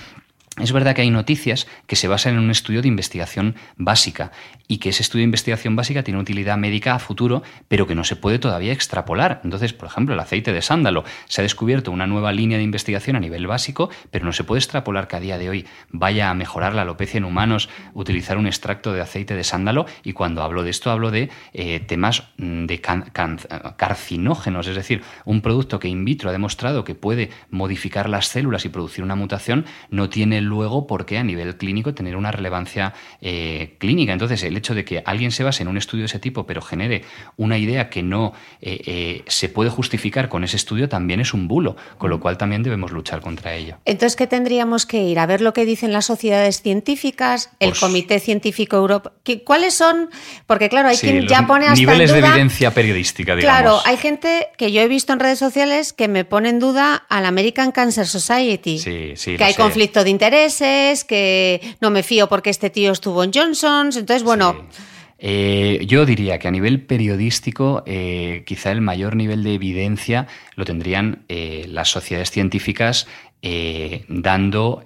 es verdad que hay noticias que se basan en un estudio de investigación básica y que ese estudio de investigación básica tiene utilidad médica a futuro, pero que no se puede todavía extrapolar. Entonces, por ejemplo, el aceite de sándalo. Se ha descubierto una nueva línea de investigación a nivel básico, pero no se puede extrapolar que a día de hoy vaya a mejorar la alopecia en humanos utilizar un extracto de aceite de sándalo. Y cuando hablo de esto, hablo de eh, temas mm, de carcinógenos, es decir, un producto que in vitro ha demostrado que puede modificar las células y producir una mutación, no tiene luego por qué a nivel clínico tener una relevancia eh, clínica. Entonces, el hecho de que alguien se base en un estudio de ese tipo, pero genere una idea que no eh, eh, se puede justificar con ese estudio, también es un bulo, con lo cual también debemos luchar contra ello. Entonces, ¿qué tendríamos que ir? A ver lo que dicen las sociedades científicas, el pues Comité Científico Europa. ¿Cuáles son? Porque, claro, hay quien ya pone hasta Niveles de evidencia periodística, digamos. Claro, hay gente que yo he visto en redes sociales que me pone en duda al American Cancer Society. Sí, sí, que hay conflicto de interés que no me fío porque este tío estuvo en Johnson's. Entonces, bueno. Eh, yo diría que a nivel periodístico, eh, quizá el mayor nivel de evidencia lo tendrían eh, las sociedades científicas dando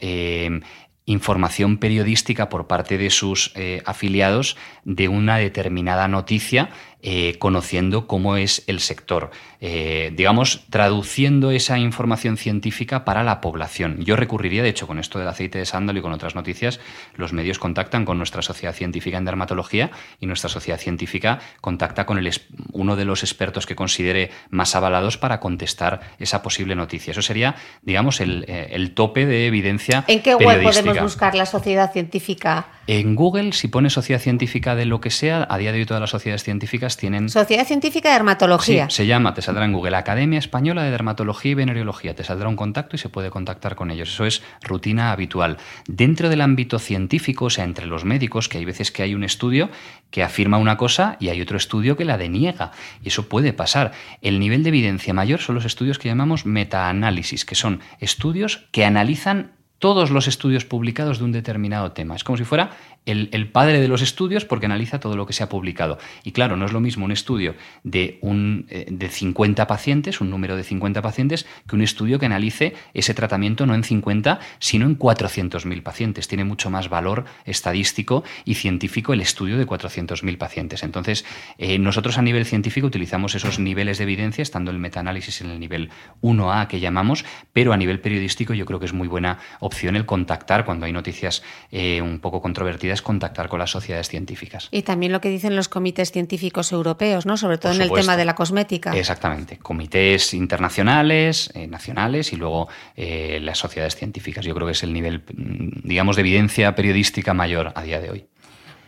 información periodística por parte de sus afiliados de una determinada noticia eh, conociendo cómo es el sector, eh, digamos, traduciendo esa información científica para la población. Yo recurriría, de hecho, con esto del aceite de sándalo y con otras noticias, los medios contactan con nuestra sociedad científica en dermatología y nuestra sociedad científica contacta con el, uno de los expertos que considere más avalados para contestar esa posible noticia. Eso sería, digamos, el, eh, tope de evidencia. ¿En qué web podemos buscar la sociedad científica? En Google, si pone sociedad científica de lo que sea, a día de hoy todas las sociedades científicas tienen... Sociedad Científica de Dermatología. Sí, se llama, te saldrá en Google, Academia Española de Dermatología y Venereología. Te saldrá un contacto y se puede contactar con ellos. Eso es rutina habitual. Dentro del ámbito científico, o sea, entre los médicos, que hay veces que hay un estudio que afirma una cosa y hay otro estudio que la deniega. Y eso puede pasar. El nivel de evidencia mayor son los estudios que llamamos metaanálisis, que son estudios que analizan todos los estudios publicados de un determinado tema. Es como si fuera el, padre de los estudios porque analiza todo lo que se ha publicado. Y claro, no es lo mismo un estudio de, un, eh, de 50 pacientes, un número de 50 pacientes, que un estudio que analice ese tratamiento no en 50, sino en 400.000 pacientes. Tiene mucho más valor estadístico y científico el estudio de 400.000 pacientes. Entonces, eh, nosotros a nivel científico utilizamos esos niveles de evidencia, estando el metaanálisis en el nivel 1A que llamamos, pero a nivel periodístico yo creo que es muy buena opción el contactar cuando hay noticias eh, un poco controvertidas, contactar con las sociedades científicas. Y también lo que dicen los comités científicos europeos, ¿no? Sobre todo en el tema de la cosmética. Exactamente. Comités internacionales, eh, nacionales y luego eh, las sociedades científicas. Yo creo que es el nivel, mm, digamos, de evidencia periodística mayor a día de hoy.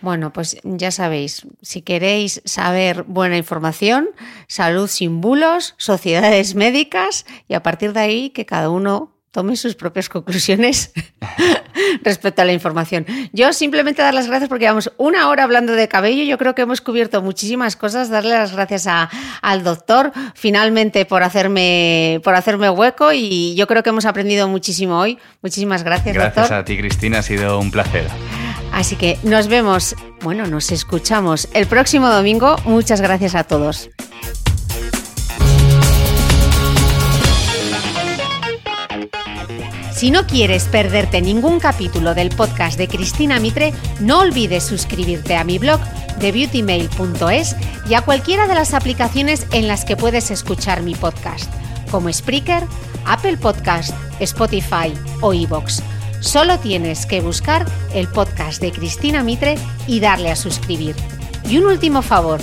Bueno, pues ya sabéis, si queréis saber buena información, salud sin bulos, sociedades médicas y a partir de ahí que cada uno tome sus propias conclusiones respecto a la información. Yo simplemente dar las gracias porque llevamos una hora hablando de cabello. Yo creo que hemos cubierto muchísimas cosas. Darle las gracias al doctor finalmente por hacerme, por hacerme hueco y yo creo que hemos aprendido muchísimo hoy. Muchísimas gracias, gracias Gracias a ti, Cristina. Ha sido un placer. Así que nos vemos, bueno, nos escuchamos el próximo domingo. Muchas gracias a todos. Si no quieres perderte ningún capítulo del podcast de Cristina Mitre, no olvides suscribirte a mi blog de beautymail.es y a cualquiera de las aplicaciones en las que puedes escuchar mi podcast, como Spreaker, Apple Podcast, Spotify o iVoox. Solo tienes que buscar el podcast de Cristina Mitre y darle a suscribir. Y un último favor,